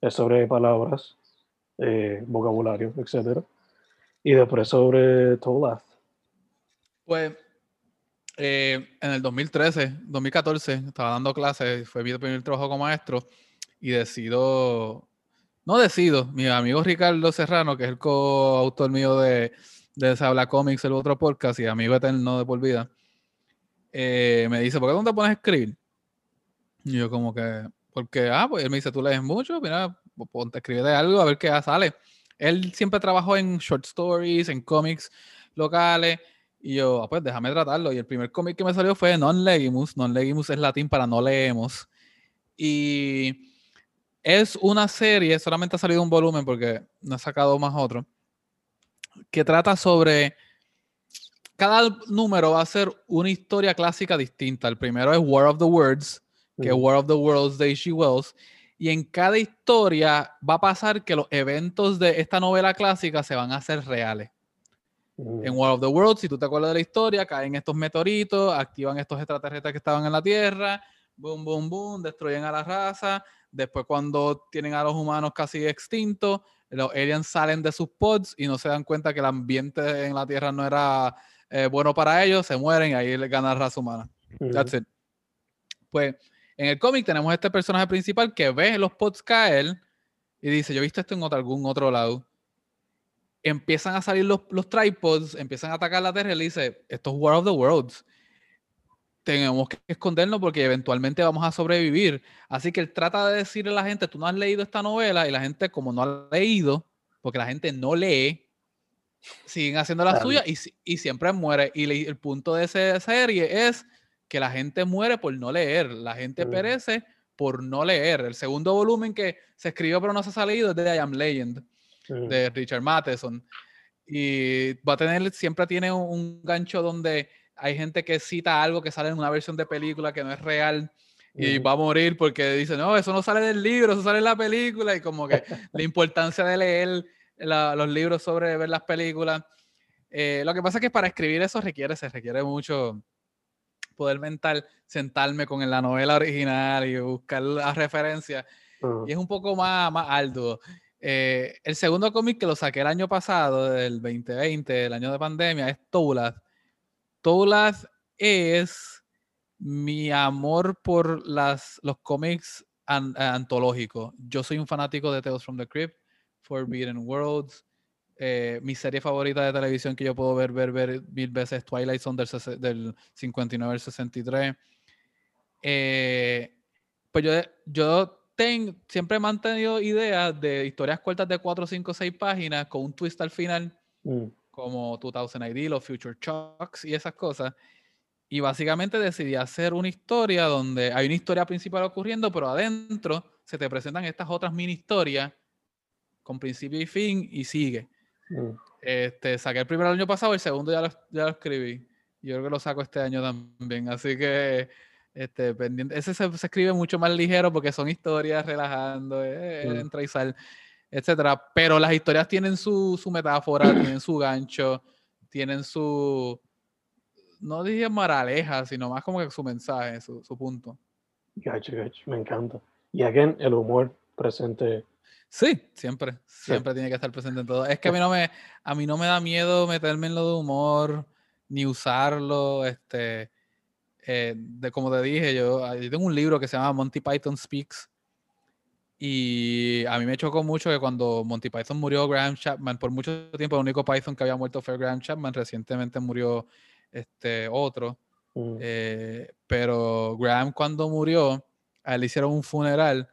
es sobre palabras, eh, vocabulario, etc. Y después sobre Tolath. Pues eh, en el 2013, 2014, estaba dando clases, fue mi primer trabajo como maestro y decido, no decido, mi amigo Ricardo Serrano, que es el coautor mío de, de Se Habla Comics, el otro podcast y amigo eterno de por vida, eh, me dice, ¿por qué no te pones a escribir? Y yo como que, porque, ah, pues él me dice, tú lees mucho, mira, ponte de algo, a ver qué sale. Él siempre trabajó en short stories, en cómics locales, y yo, ah, pues déjame tratarlo. Y el primer cómic que me salió fue Non Legimus. Non Legimus es latín para no leemos. Y es una serie, solamente ha salido un volumen porque no he sacado más otro, que trata sobre. Cada número va a ser una historia clásica distinta. El primero es War of the Words, que es Mm. War of the Worlds de H.G. Wells. Y en cada historia va a pasar que los eventos de esta novela clásica se van a hacer reales. Mm. En War of the Worlds, si tú te acuerdas de la historia, caen estos meteoritos, activan estos extraterrestres que estaban en la Tierra, boom, boom, boom, destruyen a la raza. Después, cuando tienen a los humanos casi extintos, los aliens salen de sus pods y no se dan cuenta que el ambiente en la Tierra no era eh, bueno para ellos, se mueren y ahí les gana la raza humana. Mm. That's it. Pues en el cómic tenemos este personaje principal que ve los pods caer y dice, yo he visto esto en otro- algún otro lado. Empiezan a salir los, los tripods, empiezan a atacar la Tierra y le dice, esto es War of the Worlds. Tenemos que escondernos porque eventualmente vamos a sobrevivir. Así que él trata de decirle a la gente, tú no has leído esta novela y la gente como no ha leído, porque la gente no lee, siguen haciendo la Claro. suya y, y siempre muere. Y le- el punto de esa serie es que la gente muere por no leer, la gente Mm. perece por no leer. El segundo volumen que se escribió pero no se ha salido es de I Am Legend, De Richard Matheson. Y va a tener, siempre tiene un, un gancho donde hay gente que cita algo que sale en una versión de película que no es real y va a morir porque dice, no, eso no sale del libro, eso sale en la película. Y como que la importancia de leer la- los libros sobre ver las películas. Eh, lo que pasa es que para escribir eso requiere, se requiere mucho poder mental, sentarme con la novela original y buscar las referencias. Ah. Y es un poco más, más arduo. Eh, el segundo cómic que lo saqué el año pasado, del 2020, el año de pandemia, es Toulath. Toulath es mi amor por los cómics an- antológicos. Yo soy un fanático de Tales from the Crypt, Forbidden Worlds. eh, mi serie favorita de televisión que yo puedo ver, ver, ver mil veces, Twilight Zone del, sese- del 59 al 63. Eh, pues yo, yo ten- siempre he mantenido ideas de historias cortas de 4, 5, 6 páginas con un twist al final, Mm. como 2000 AD, los Future Shocks y esas cosas. Y básicamente decidí hacer una historia donde hay una historia principal ocurriendo, pero adentro se te presentan estas otras mini historias con principio y fin y sigue. Mm. Este, saqué el primero el año pasado, el segundo ya lo, ya lo escribí. Yo creo que lo saco este año también. Así que, este, pendiente. Ese se, se escribe mucho más ligero porque son historias relajando, eh, Mm. entra y sal, etcétera. Pero las historias tienen su, su metáfora, tienen su gancho, tienen su, no dije moraleja, sino más como que su mensaje, su, su punto. Gacho, gacho, me encanta. Y again, el humor presente Sí, siempre, siempre tiene que estar presente en todo. Es que a mí no me, a mí no me da miedo meterme en lo de humor, ni usarlo, este, eh, de como te dije, yo, ah, yo tengo un libro que se llama Monty Python Speaks, y a mí me chocó mucho que cuando Monty Python murió, Graham Chapman, por mucho tiempo el único Python que había muerto fue Graham Chapman, recientemente murió este otro, Mm. eh, pero Graham cuando murió, a él hicieron un funeral,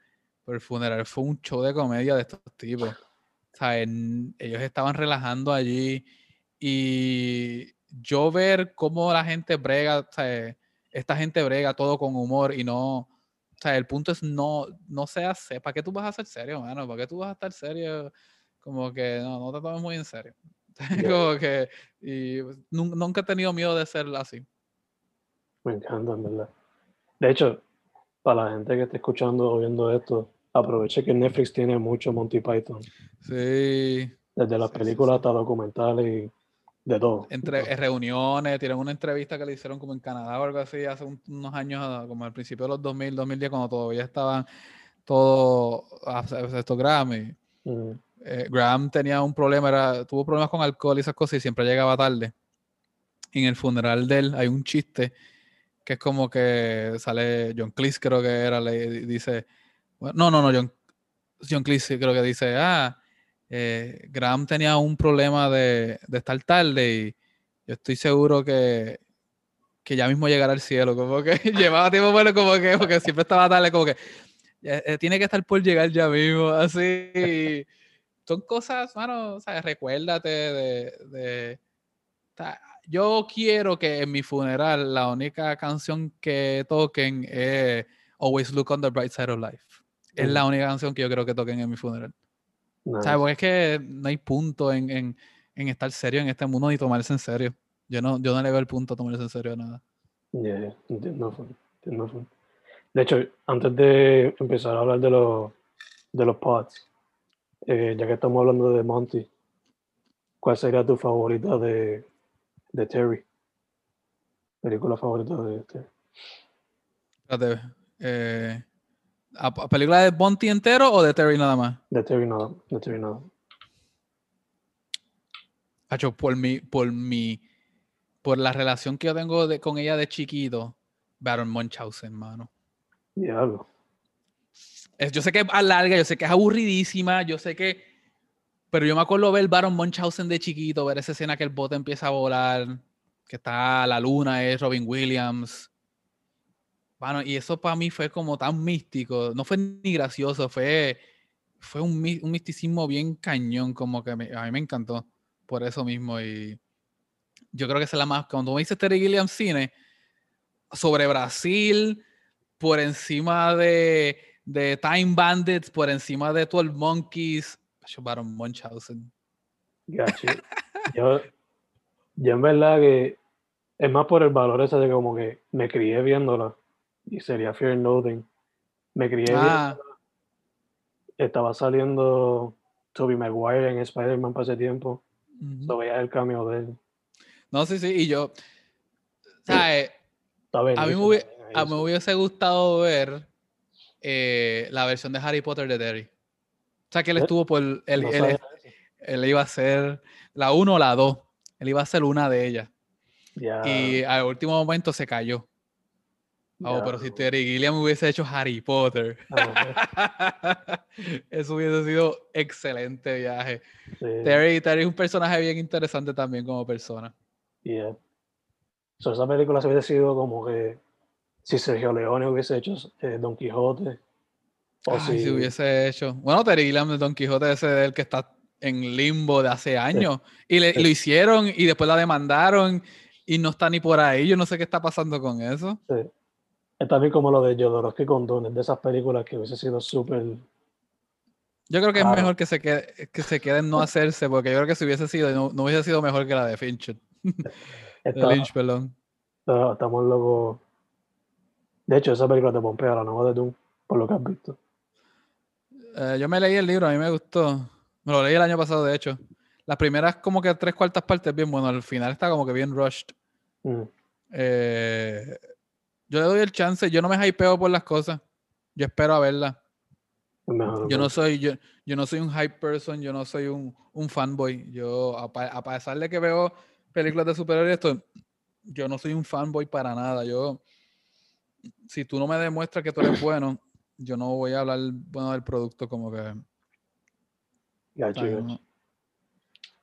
pero el funeral fue un show de comedia de estos tipos. O sea, en- ellos estaban relajando allí y yo ver cómo la gente brega, o sea, esta gente brega todo con humor y no, o sea, el punto es no, no seas, se- ¿para qué tú vas a ser serio, mano? ¿Para qué tú vas a estar serio? Como que no, no te tomes muy en serio. Como que, y pues, nun- nunca he tenido miedo de ser así. Me encanta, en verdad. De hecho, para la gente que esté escuchando o viendo esto, aproveche que Netflix tiene mucho Monty Python. Sí. Desde las Sí, sí, películas sí. hasta documentales y de todo. Entre eh, reuniones, tienen una entrevista que le hicieron como en Canadá o algo así hace un- unos años, como al principio de los 2000, 2010, cuando todavía estaban todos estos Grammy. Mm, eh, Graham tenía un problema, era, tuvo problemas con alcohol y esas cosas y siempre llegaba tarde. En el funeral de él hay un chiste que es como que sale John Cleese, creo que era, le di- dice, bueno, no, no, no, John, John Cleese creo que dice, ah, eh, Graham tenía un problema de, de estar tarde y yo estoy seguro que, que ya mismo llegará al cielo, como que llevaba tiempo bueno, como que, porque siempre estaba tarde, como que eh, tiene que estar por llegar ya mismo, así. y son cosas, mano, o sea, recuérdate de, de- yo quiero que en mi funeral la única canción que toquen es Always Look on the Bright Side of Life. Es la única canción que yo creo que toquen en mi funeral. Nice. ¿Sabes? Porque es que no hay punto en, en, en estar serio en este mundo ni tomarse en serio. Yo no, yo no le veo el punto a tomarse en serio a nada. Yeah. De hecho, antes de empezar a hablar de los de los pods, eh, ya que estamos hablando de Monty, ¿cuál sería tu favorita de, de Terry? Película favorita de Terry. Espérate, eh, ¿a, a película de Bonty entero o de Terry nada más? De Terry nada, de Terry nada. Hacho, por mi, por mi, por la relación que yo tengo de- con ella de chiquito, Baron Munchausen, mano. Diablo. Es- yo sé que es larga, yo sé que es aburridísima, yo sé que, pero yo me acuerdo ver Baron Munchausen de chiquito, ver esa escena que el bote empieza a volar, que está la luna, es Robin Williams. Bueno, y eso para mí fue como tan místico, no fue ni gracioso, fue, fue un, un misticismo bien cañón, como que a mí me encantó por eso mismo. Y yo creo que es la más, cuando me dice Terry Gilliam cine, sobre Brasil, por encima de, de Time Bandits, por encima de 12 Monkeys, Baron Munchausen. Gacho. Yo, yo en verdad que es más por el valor ese de como que me crié viéndola y sería Fear and Loathing. Me crié Ah. Estaba saliendo Tobey Maguire en Spider-Man para ese tiempo. ujú. So veía el cambio de él. no, sí, sí, y yo, A mí me, a mí hubiese gustado ver eh, la versión de Harry Potter de Terry. O sea, que él Eh, estuvo por. Él, No él- él iba a ser la 1 o la 2. Él iba a ser una de ellas. Ya, Y al último momento se cayó. Oh, ya, pero si Terry Gilliam hubiese hecho Harry Potter, eso hubiese sido excelente viaje. sí, Terry, Terry es un personaje bien interesante también como persona. yeah. So, esa película se hubiese sido como que si Sergio Leone hubiese hecho eh, Don Quijote. O Ay, si, si hubiese hecho. Bueno, Terry Gilliam de Don Quijote ese del que está en limbo de hace años. Y le- Sí. lo hicieron y después la demandaron y no está ni por ahí. Yo no sé qué está pasando con eso. sí. Es también como lo de Jodorowsky con Dune, de esas películas que hubiese sido súper. Yo creo que Claro. es mejor que se quede, que se quede en no hacerse, porque yo creo que si hubiese sido, no, no hubiese sido mejor que la de Fincher. De Lynch, perdón. está- estamos locos. De hecho, esa película te pompea la nueva de Dune, por lo que has visto. Eh, yo me leí el libro, a mí me gustó. Me lo leí el año pasado, de hecho. Las primeras como que tres cuartas partes bien bueno, al final está como que bien rushed. Mm, Eh, yo le doy el chance, yo no me hypeo por las cosas. Yo espero a verla. Yo no soy, yo, yo no soy un hype person, yo no soy un, un fanboy. Yo, a, pesar de que veo películas de superhéroes, esto, yo no soy un fanboy para nada. Yo, si tú no me demuestras que tú eres bueno, yo no voy a hablar bueno del producto como que. Gacho, ¿sabes? gacho. No.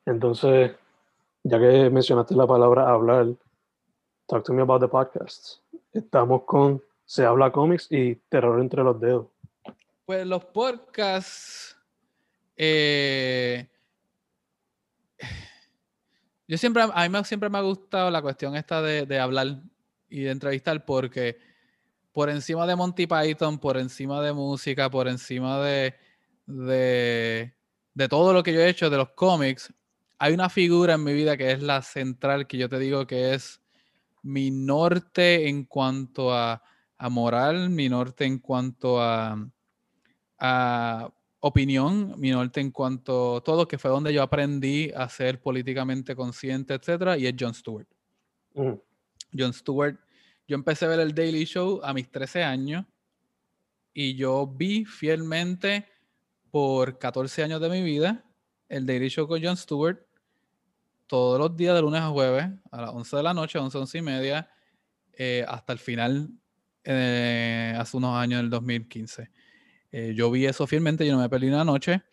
Entonces, ya que mencionaste la palabra hablar, talk to me about the podcast. Estamos con Se habla cómics y Terror entre los dedos. Pues los podcasts. eh, yo siempre, a mí siempre me ha gustado la cuestión esta de, de hablar y de entrevistar porque por encima de Monty Python, por encima de música, por encima de, de, de todo lo que yo he hecho de los cómics, hay una figura en mi vida que es la central, que yo te digo que es mi norte en cuanto a, a moral, mi norte en cuanto a, a opinión, mi norte en cuanto a todo, que fue donde yo aprendí a ser políticamente consciente, etcétera, y es Jon Stewart. Mm, Jon Stewart, yo empecé a ver el Daily Show a mis 13 años y yo vi fielmente por 14 años de mi vida el Daily Show con Jon Stewart todos los días de lunes a jueves a las 11 de la noche, 11, 11 y media, eh, hasta el final, eh, hace unos años, en el 2015. Eh, yo vi eso fielmente, yo no me perdí una noche.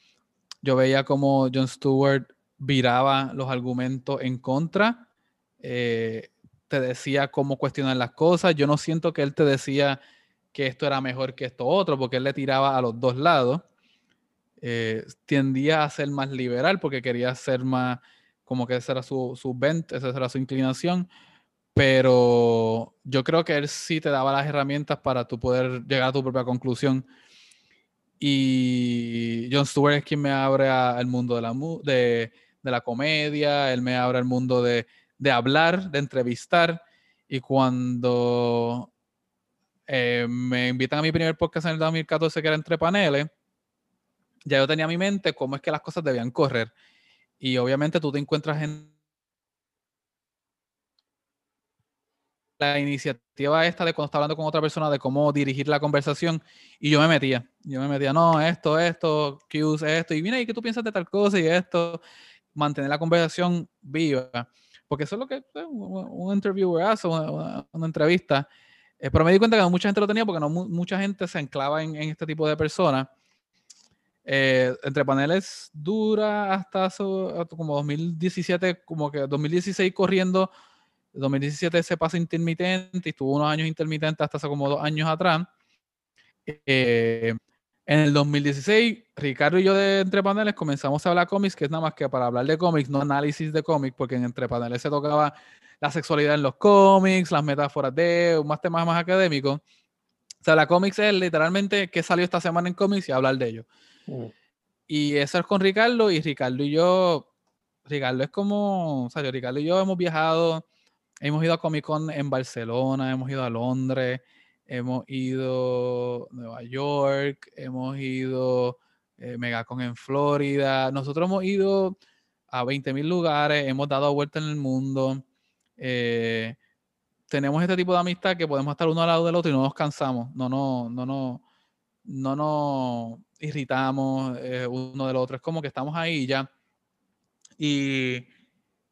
Yo veía como Jon Stewart viraba los argumentos en contra, eh, te decía cómo cuestionar las cosas. Yo no siento que él te decía que esto era mejor que esto otro, porque él le tiraba a los dos lados. Tendía a ser más liberal porque quería ser más, como que esa era su, su bent, esa era su inclinación. Pero yo creo que él sí te daba las herramientas para tú poder llegar a tu propia conclusión. Y Jon Stewart es quien me abre al mundo de la, de, de la comedia, él me abre al mundo de, de hablar, de entrevistar. Y cuando eh, me invitan a mi primer podcast en el 2014, que era Entre Paneles, ya yo tenía en mi mente cómo es que las cosas debían correr. Y obviamente tú te encuentras en la iniciativa esta de cuando está hablando con otra persona de cómo dirigir la conversación y yo me metía, yo me metía, no, esto, esto, cues, esto, y mira, ¿y qué tú piensas de tal cosa y esto? Mantener la conversación viva, porque eso es lo que eh, un, interviewer hace, una, entrevista. Eh, pero me di cuenta que mucha gente lo tenía porque no mu- mucha gente se anclaba en, en este tipo de personas. Eh, entre paneles dura hasta, su- hasta como 2017, como que 2016 corriendo 2017 se pasa intermitente y estuvo unos años intermitente hasta hace como dos años atrás. Eh, en el 2016, Ricardo y yo de Entre Paneles comenzamos a hablar cómics, que es nada más que para hablar de cómics, no análisis de cómics, porque en Entre Paneles se tocaba la sexualidad en los cómics, las metáforas de más temas más académicos. O sea, la cómics es literalmente qué salió esta semana en cómics y hablar de ello. Mm, Y eso es con Ricardo y Ricardo y yo, Ricardo es como, o sea, yo, Ricardo y yo hemos viajado, hemos ido a Comic Con en Barcelona, hemos ido a Londres, hemos ido a Nueva York, hemos ido eh, Megacon en Florida, nosotros hemos ido a 20.000 lugares, hemos dado vueltas en el mundo, eh, tenemos este tipo de amistad que podemos estar uno al lado del otro y no nos cansamos, no, no, no, no, no nos irritamos eh, uno del otro. Es como que estamos ahí ya. Y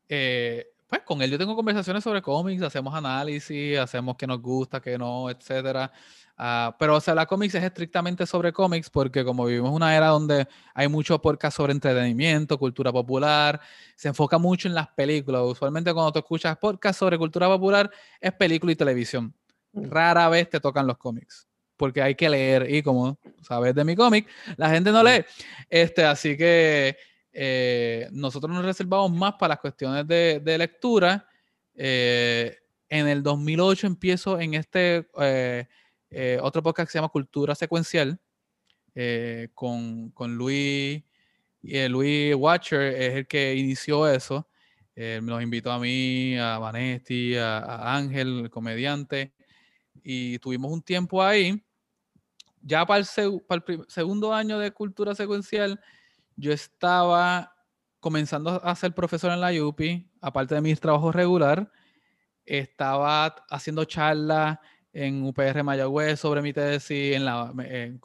eh, pues con él yo tengo conversaciones sobre cómics, hacemos análisis, hacemos qué nos gusta, qué no, etcétera. Ah, pero o sea, la cómics es estrictamente sobre cómics porque como vivimos una era donde hay mucho podcast sobre entretenimiento, cultura popular, se enfoca mucho en las películas. Usualmente cuando tú escuchas podcast sobre cultura popular es película y televisión. mm. Rara vez te tocan los cómics porque hay que leer y como sabes de mi cómic, la gente no lee. Este, así que eh, nosotros nos reservamos más para las cuestiones de, de lectura. Eh, en el 2008 empiezo en este eh, eh, otro podcast que se llama Cultura Secuencial eh, con, con Luis, y eh, Luis Watcher es el que inició eso. Nos invitó a mí, a Vanetti, a, a Ángel, el comediante, y tuvimos un tiempo ahí. Ya para el, segundo año de cultura secuencial, yo estaba comenzando a ser profesor en la UPI, aparte de mi trabajo regular, estaba haciendo charlas en UPR Mayagüez sobre mi tesis, en la en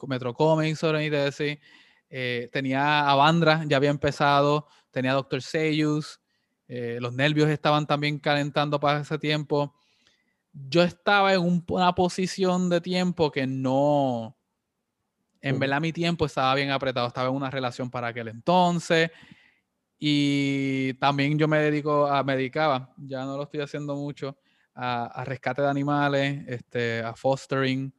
sobre mi tesis. Eh, tenía Avandra, ya había empezado, tenía Doctor Seyus, eh, los nervios estaban también calentando para ese tiempo. Yo estaba en una posición de tiempo que no, en verdad mi tiempo estaba bien apretado, estaba en una relación para aquel entonces y también yo me dedico a, medicaba, ya no lo estoy haciendo mucho, a, rescate de animales, este, a fostering.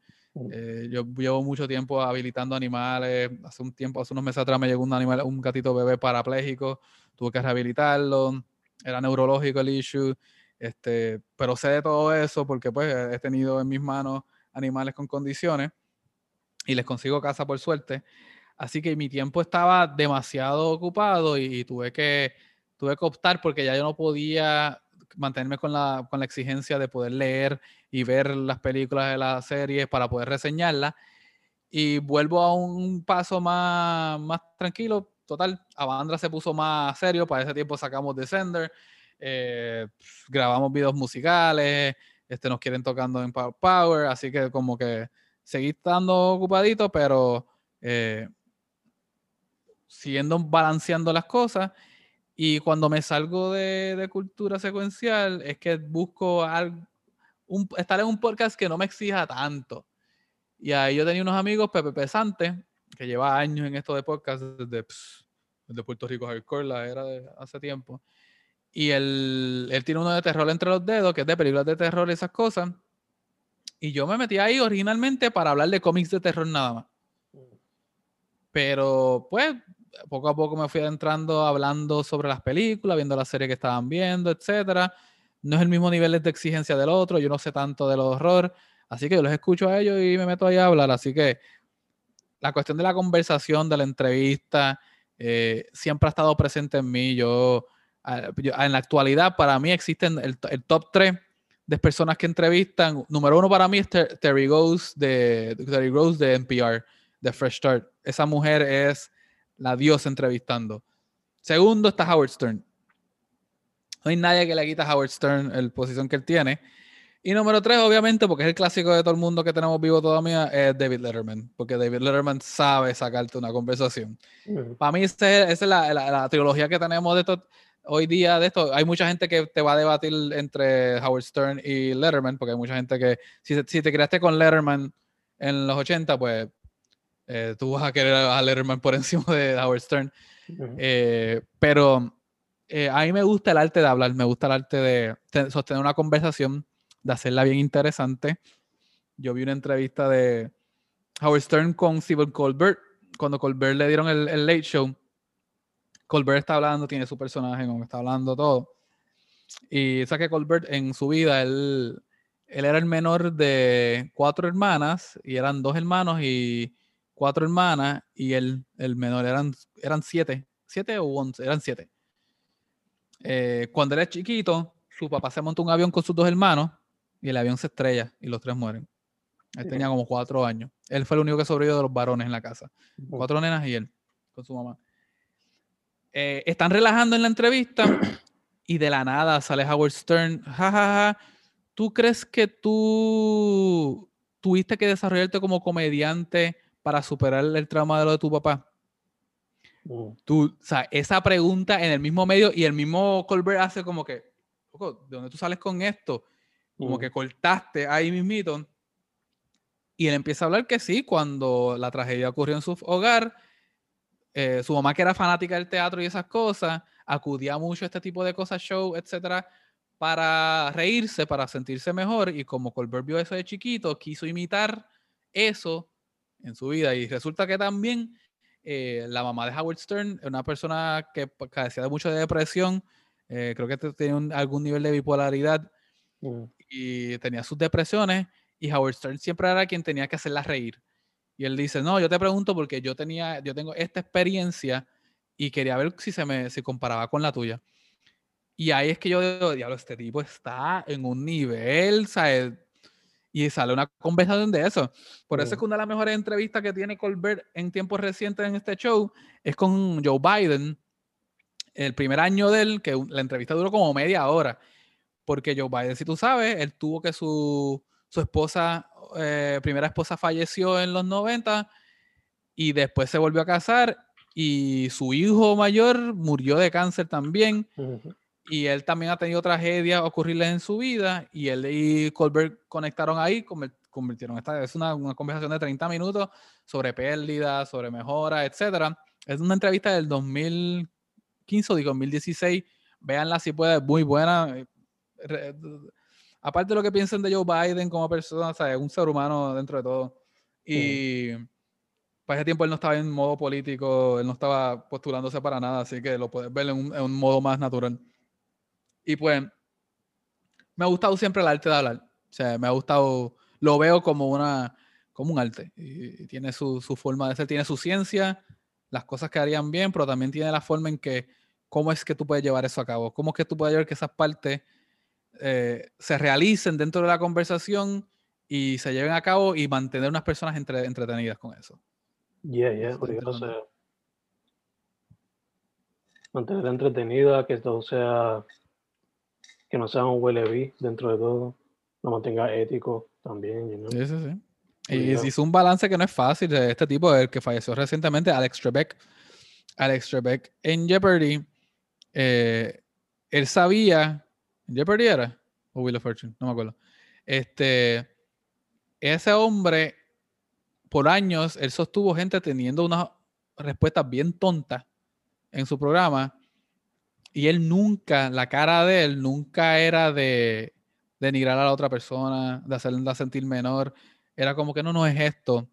Eh, yo llevo mucho tiempo habilitando animales. Hace un tiempo, hace unos meses atrás me llegó un animal, un gatito bebé parapléjico, tuve que rehabilitarlo, era neurológico el issue, este, pero sé de todo eso porque pues he tenido en mis manos animales con condiciones y les consigo casa por suerte. Así que mi tiempo estaba demasiado ocupado y, tuve, que, tuve que optar porque ya yo no podía mantenerme con la, con la exigencia de poder leer y ver las películas de las series para poder reseñarlas. Y vuelvo a un paso más, más tranquilo. Total, Avandra se puso más serio. Para ese tiempo sacamos Descender. Eh, grabamos videos musicales. Este, nos quieren tocando en Power. Así que como que seguí estando ocupadito, pero eh, siguiendo balanceando las cosas. Y cuando me salgo de, cultura secuencial, es que busco un, estar en un podcast que no me exija tanto. Y ahí yo tenía unos amigos, Pepe Pesante, que lleva años en esto de podcast, desde, desde Puerto Rico Hardcore, la era de hace tiempo. Y él, él tiene uno de terror entre los dedos, que es de películas de terror y esas cosas. Y yo me metí ahí originalmente para hablar de cómics de terror nada más. Pero pues poco a poco me fui adentrando hablando sobre las películas, viendo la serie que estaban viendo, etcétera. No es el mismo nivel de exigencia del otro, yo no sé tanto de los horror, así que yo los escucho a ellos y me meto ahí a hablar. Así que la cuestión de la conversación, de la entrevista, eh, siempre ha estado presente en mí. Yo, en la actualidad, para mí existen el, top 3 de personas que entrevistan. Número uno para mí es Terry Rose de, Terry Rose de NPR, de Fresh Start. Esa mujer es la diosa entrevistando. Segundo está Howard Stern. No hay nadie que le quita a Howard Stern la posición que él tiene. Y número tres, obviamente, porque es el clásico de todo el mundo que tenemos vivo todavía, es David Letterman. Porque David Letterman sabe sacarte una conversación. Para mí, esa es, la, la, trilogía que tenemos de esto, hoy día. De esto, hay mucha gente que te va a debatir entre Howard Stern y Letterman, porque hay mucha gente que, si, si te creaste con Letterman en los 80, pues eh, tú vas a querer a Letterman por encima de Howard Stern. Eh, pero eh, a mí me gusta el arte de hablar, me gusta el arte de sostener una conversación, de hacerla bien interesante. Yo vi una entrevista de Howard Stern con Stephen Colbert, cuando Colbert le dieron el, el Late Show. Colbert está hablando, tiene su personaje, como está hablando todo. Y sabe que Colbert en su vida, él, él era el menor de cuatro hermanas y eran dos hermanos y cuatro hermanas y el, el menor eran, eran siete, siete o once, eran siete. Eh, cuando él es chiquito, su papá se montó un avión con sus dos hermanos y el avión se estrella y los tres mueren. Él tenía como cuatro años. Él fue el único que sobrevivió de los varones en la casa. Cuatro nenas y él, con su mamá. Eh, están relajando en la entrevista y de la nada sale Howard Stern. Ja, ja, ja. ¿Tú crees que tú tuviste que desarrollarte como comediante para superar el trauma de lo de tu papá? Tú, o sea, esa pregunta en el mismo medio y el mismo Colbert hace como que, ¿de dónde tú sales con esto? Como mm. que cortaste ahí mismito. Y él empieza a hablar que sí, cuando la tragedia ocurrió en su hogar, eh, su mamá que era fanática del teatro y esas cosas, acudía mucho a este tipo de cosas, show, etcétera, para reírse, para sentirse mejor. Y como Colbert vio eso de chiquito, quiso imitar eso en su vida. Y resulta que también eh, la mamá de Howard Stern, una persona que padecía de mucho de depresión, eh, creo que tenía algún nivel de bipolaridad mm. y tenía sus depresiones. Y Howard Stern siempre era quien tenía que hacerla reír. Y él dice, no, yo te pregunto porque yo tenía, yo tengo esta experiencia y quería ver si se me si comparaba con la tuya. Y ahí es que yo digo, diablo, este tipo está en un nivel, ¿sabes? y sale una conversación de eso. Por eso es que una de las mejores entrevistas que tiene Colbert en tiempos recientes en este show es con Joe Biden. El primer año de él, que la entrevista duró como media hora. Porque Joe Biden, si tú sabes, él tuvo que su, su esposa, eh, primera esposa falleció en los 90 y después se volvió a casar y su hijo mayor murió de cáncer también. Y él también ha tenido tragedias ocurrirles en su vida y él y Colbert conectaron ahí, convirtieron esta, es una, una conversación de 30 minutos sobre pérdidas, sobre mejoras, etcétera. Es una entrevista del 2015 o 2016. Véanla si puede, muy buena. Eh, aparte de lo que piensen de Joe Biden como persona, o es un ser humano dentro de todo. Y para ese tiempo él no estaba en modo político, él no estaba postulándose para nada, así que lo puedes ver en un, en un modo más natural. Y pues, me ha gustado siempre el arte de hablar. O sea, me ha gustado, lo veo como una, como un arte. Y, tiene su, su, forma de ser, tiene su ciencia, las cosas que harían bien, pero también tiene la forma en que, cómo es que tú puedes llevar eso a cabo. Cómo es que tú puedes llevar que esas partes eh, se realicen dentro de la conversación y se lleven a cabo y mantener unas personas entre, entretenidas con eso. Yeah, yeah, porque no sea, mantener entretenida, que todo sea que no sea un huele dentro de todo, lo mantenga ético también. Sí, sí, sí. Y hizo un balance que no es fácil de este tipo, el que falleció recientemente, Alex Trebek. Alex Trebek en Jeopardy, eh, él sabía, ¿en Jeopardy era? O Wheel of Fortune, no me acuerdo. Este, ese hombre, por años, él sostuvo gente teniendo unas respuestas bien tontas en su programa y él nunca, la cara de él nunca era de denigrar a la otra persona, de hacerla sentir menor. Era como que no, no es esto.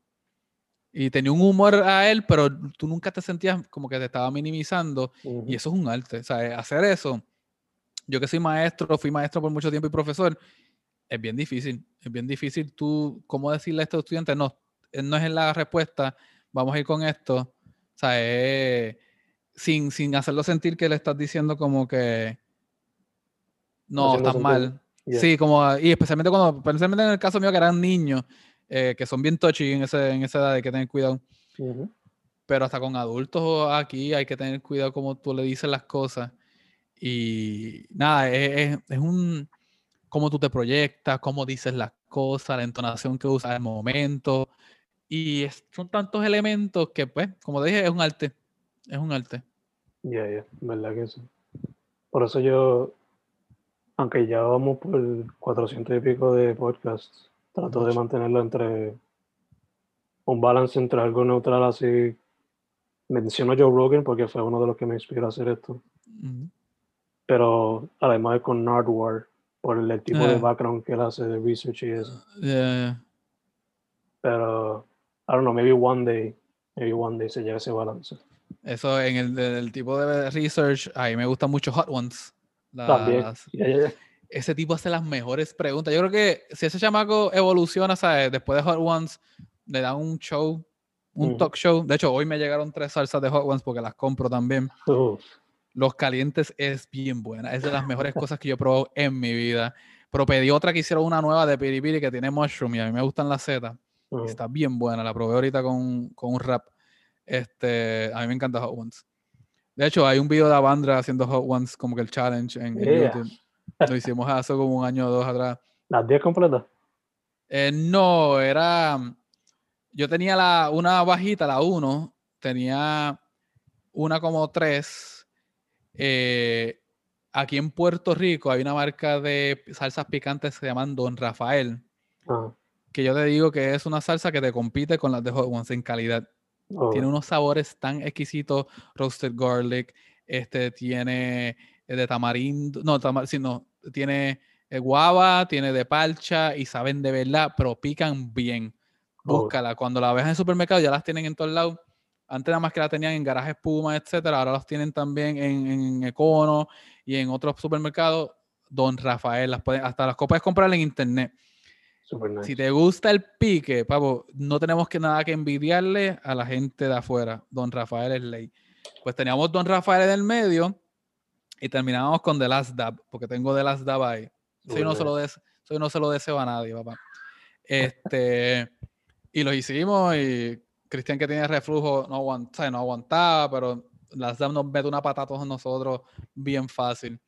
Y tenía un humor a él, pero tú nunca te sentías como que te estaba minimizando. Y eso es un arte. O sea, hacer eso, yo que soy maestro, fui maestro por mucho tiempo y profesor, es bien difícil. Es bien difícil tú, ¿cómo decirle a estos estudiantes? No, no es la respuesta, vamos a ir con esto. O sea, es sin, sin hacerlo sentir que le estás diciendo como que no, estás mal. Sí, como, y especialmente cuando, especialmente en el caso mío que eran niños, eh, que son bien touchy en, ese, en esa edad, hay que tener cuidado. Pero hasta con adultos aquí hay que tener cuidado como tú le dices las cosas. Y nada, es, es, un, cómo tú te proyectas, cómo dices las cosas, la entonación que usas el momento. Y son tantos elementos que, pues, como dije, es un arte es un arte. Ya, ya, verdad que sí. Por eso yo, aunque ya vamos por 400 y pico de podcasts, trato de mantenerlo entre un balance entre algo neutral así. Menciono Joe Rogan porque fue uno de los que me inspiró a hacer esto. Pero además con Nardwar, por el, tipo de background que él hace de research y eso. Pero, I don't know, maybe one day, maybe one day se llega a ese balance. Eso en el, tipo de research, a mí me gusta mucho Hot Ones. También. Ese tipo hace las mejores preguntas. Yo creo que si ese chamaco evoluciona, ¿sabes? Después de Hot Ones, le dan un show, un talk show. De hecho, hoy me llegaron tres salsas de Hot Ones porque las compro también. Los calientes es bien buena. Es de las mejores cosas que yo he probado en mi vida. Pero pedí otra que hicieron una nueva de piripiri que tiene mushroom y a mí me gustan las setas. Está bien buena. La probé ahorita con, con un rap. Este, a mí me encanta Hot Ones. De hecho, hay un video de Avandra haciendo Hot Ones como que el challenge en, YouTube. Lo hicimos hace como un año o dos atrás. ¿Las 10 completas? Eh, no, era. Yo tenía la, una bajita, la 1. Tenía una como 3. Eh, aquí en Puerto Rico hay una marca de salsas picantes que se llaman Don Rafael. Ah. Que yo te digo que es una salsa que te compite con las de Hot Ones en calidad. Tiene oh. unos sabores tan exquisitos, roasted garlic, este tiene eh, de tamarindo, no, sino tiene eh, guava, tiene de palcha y saben de verdad, pero pican bien. Oh. Búscala. Cuando la ves en el supermercado ya las tienen en todos lados. Antes nada más que la tenían en garajes Puma, etcétera. Ahora las tienen también en, en Econo y en otros supermercados. Don Rafael, las hasta las puedes comprar en internet. Si te gusta el pique, pavo, no tenemos que nada que envidiarle a la gente de afuera. Don Rafael es ley. Pues teníamos Don Rafael en el medio y terminamos con The Last Dab, porque tengo The Last Dab ahí. Soy no, se lo soy no se lo deseo a nadie, papá. Este, y lo hicimos y Cristian que tiene reflujo no, aguantaba, no aguantaba, pero Last Dab nos mete una patata a todos nosotros bien fácil.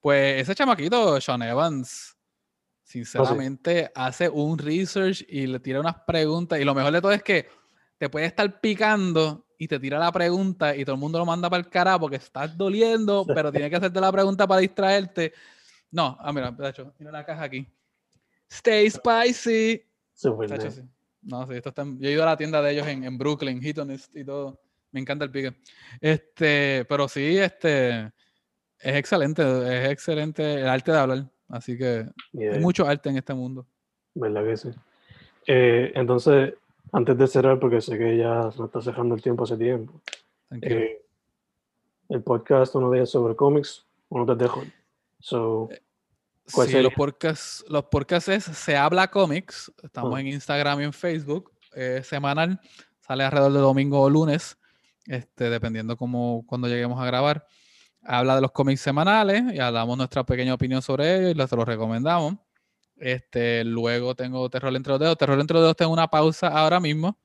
Pues ese chamaquito, Sean Evans, Sinceramente, hace un research y le tira unas preguntas. Y lo mejor de todo es que te puede estar picando y te tira la pregunta y todo el mundo lo manda para el carajo porque estás doliendo, pero tiene que hacerte la pregunta para distraerte. No, ah, mira, de hecho, mira la caja aquí. Stay spicy. No, sí, esto está, yo he ido a la tienda de ellos en, en Brooklyn, Heatonist y todo. Me encanta el pique. Este, pero sí, este, es excelente, es excelente el arte de hablar. Así que hay mucho arte en este mundo. ¿Verdad que sí? Eh, entonces, antes de cerrar, porque sé que ya se está cerrando el tiempo hace tiempo. Eh, el podcast, uno de ellos sobre cómics, uno de dejo. So, eh, sí, los podcasts, los podcasts es Se Habla Cómics. Estamos en Instagram y en Facebook. semanal. Sale alrededor de domingo o lunes este, dependiendo cómo, cuando lleguemos a grabar. Habla de los cómics semanales y hablamos nuestra pequeña opinión sobre ellos y los, los recomendamos. Este, luego tengo Terror entre los dedos. Terror entre los dedos tengo una pausa ahora mismo.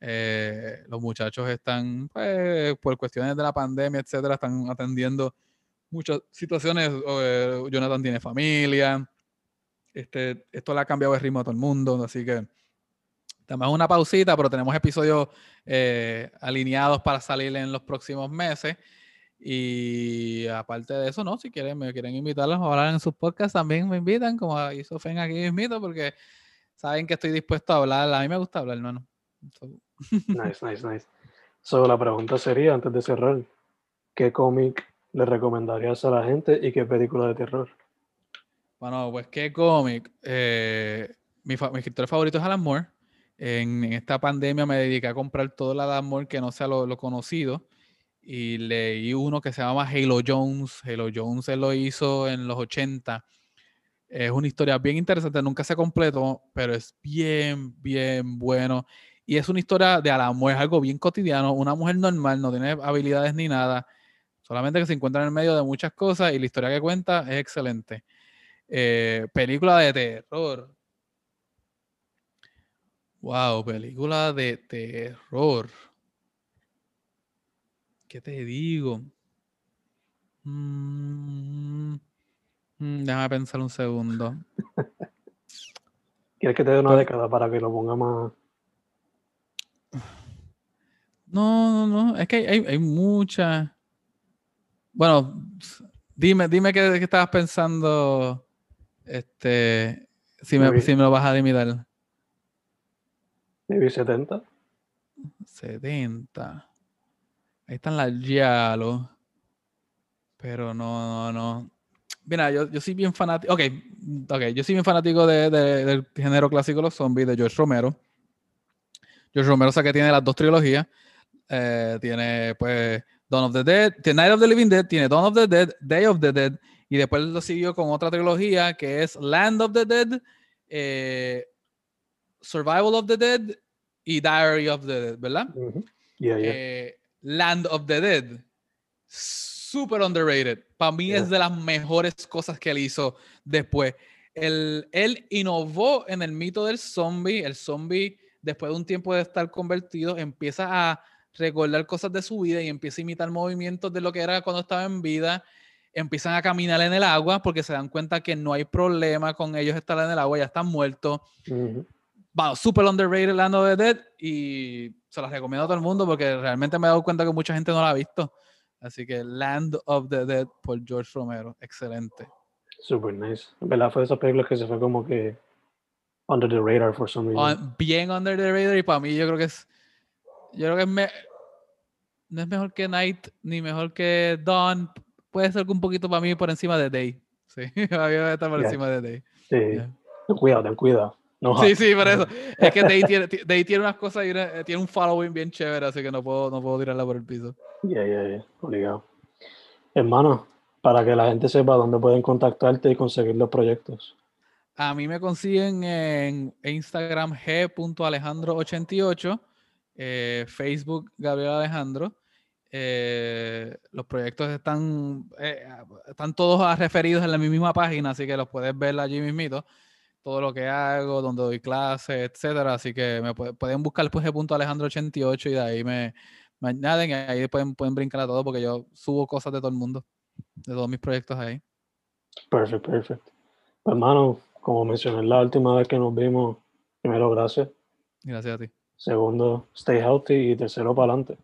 Eh, los muchachos están, pues, por cuestiones de la pandemia, etcétera, están atendiendo muchas situaciones. Eh, Jonathan tiene familia. Este, esto le ha cambiado el ritmo a todo el mundo, así que Tenemos una pausita, pero tenemos episodios eh, alineados para salir en los próximos meses. Y aparte de eso, no, si quieren, me quieren invitarlos a hablar en sus podcasts, también me invitan, como hizo Fen aquí mismo, porque saben que estoy dispuesto a hablar. A mí me gusta hablar, hermano. Nice, nice, nice. So, la pregunta sería, antes de cerrar, ¿qué cómic le recomendarías a la gente y qué película de terror? Bueno, pues qué cómic. Eh, mi, escritor favorito es Alan Moore. En, esta pandemia me dediqué a comprar todo el Adam que no sea lo, conocido y leí uno que se llama Halo Jones. Halo Jones él lo hizo en los 80. Es una historia bien interesante, nunca se completó, pero es bien, bien bueno. Y es una historia de Alan es algo bien cotidiano, una mujer normal, no tiene habilidades ni nada, solamente que se encuentra en el medio de muchas cosas y la historia que cuenta es excelente. Eh, película de terror. Wow, película de terror. ¿Qué te digo? Mm, mm, déjame pensar un segundo. ¿Quieres que te dé una década para que lo ponga más? No, no, no. Es que hay, hay muchas. Bueno, dime, dime qué, estabas pensando. Este, si me, si me lo vas a limitar. 70. 70. Ahí están las Yalo. Pero no, no, no. Mira, yo, yo soy bien fanático. Ok, ok, yo soy bien fanático de, del género clásico los zombies de George Romero. George Romero, o sea que tiene las dos trilogías. Eh, tiene, pues, Dawn of the Dead, tiene Night of the Living Dead, tiene Dawn of the Dead, Day of the Dead, y después lo siguió con otra trilogía que es Land of the Dead, eh, Survival of the Dead y Diary of the Dead, ¿verdad? Eh, Land of the Dead. Super underrated. Para mí es de las mejores cosas que él hizo después. Él, él innovó en el mito del zombie. El zombie, después de un tiempo de estar convertido, empieza a recordar cosas de su vida y empieza a imitar movimientos de lo que era cuando estaba en vida. Empiezan a caminar en el agua porque se dan cuenta que no hay problema con ellos estar en el agua, ya están muertos wow, super underrated Land of the Dead y se las recomiendo a todo el mundo porque realmente me he dado cuenta que mucha gente no la ha visto. Así que Land of the Dead por George Romero, excelente. Super nice. En verdad fue de esas películas que se fue como que under the radar for some reason. bien under the radar y para mí yo creo que es yo creo que es no es mejor que Night ni mejor que Dawn. Puede ser que un poquito para mí por encima de Day. Sí, a mí estar por encima de Day. Sí. Ten cuidado, ten cuidado sí, sí, por eso. Es que Day tiene, tiene unas cosas y tiene un following bien chévere, así que no puedo, no puedo tirarla por el piso. Ya, ya, ya, obligado. Hermano, para que la gente sepa dónde pueden contactarte y conseguir los proyectos. A mí me consiguen en Instagram g.alejandro88, eh, Facebook Gabriel Alejandro. Eh, los proyectos están, eh, están todos referidos en la misma página, así que los puedes ver allí mismito todo lo que hago, donde doy clases, etcétera. Así que me pueden buscar de punto Alejandro88 y de ahí me, me añaden y ahí pueden, pueden brincar a todo porque yo subo cosas de todo el mundo, de todos mis proyectos ahí. Perfecto, perfecto. Pues, hermano, como mencioné la última vez que nos vimos, primero, gracias. Gracias a ti. Segundo, stay healthy. Y tercero, para adelante.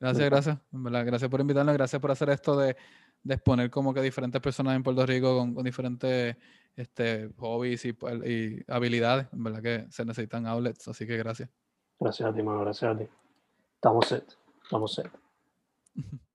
Gracias, gracias. Gracias por invitarnos. Gracias por hacer esto de, de exponer como que diferentes personas en Puerto Rico con, con diferentes este, hobbies y, y, habilidades. En verdad que se necesitan outlets. Así que gracias. Gracias a ti, mano. Gracias a ti. Estamos set. Estamos set.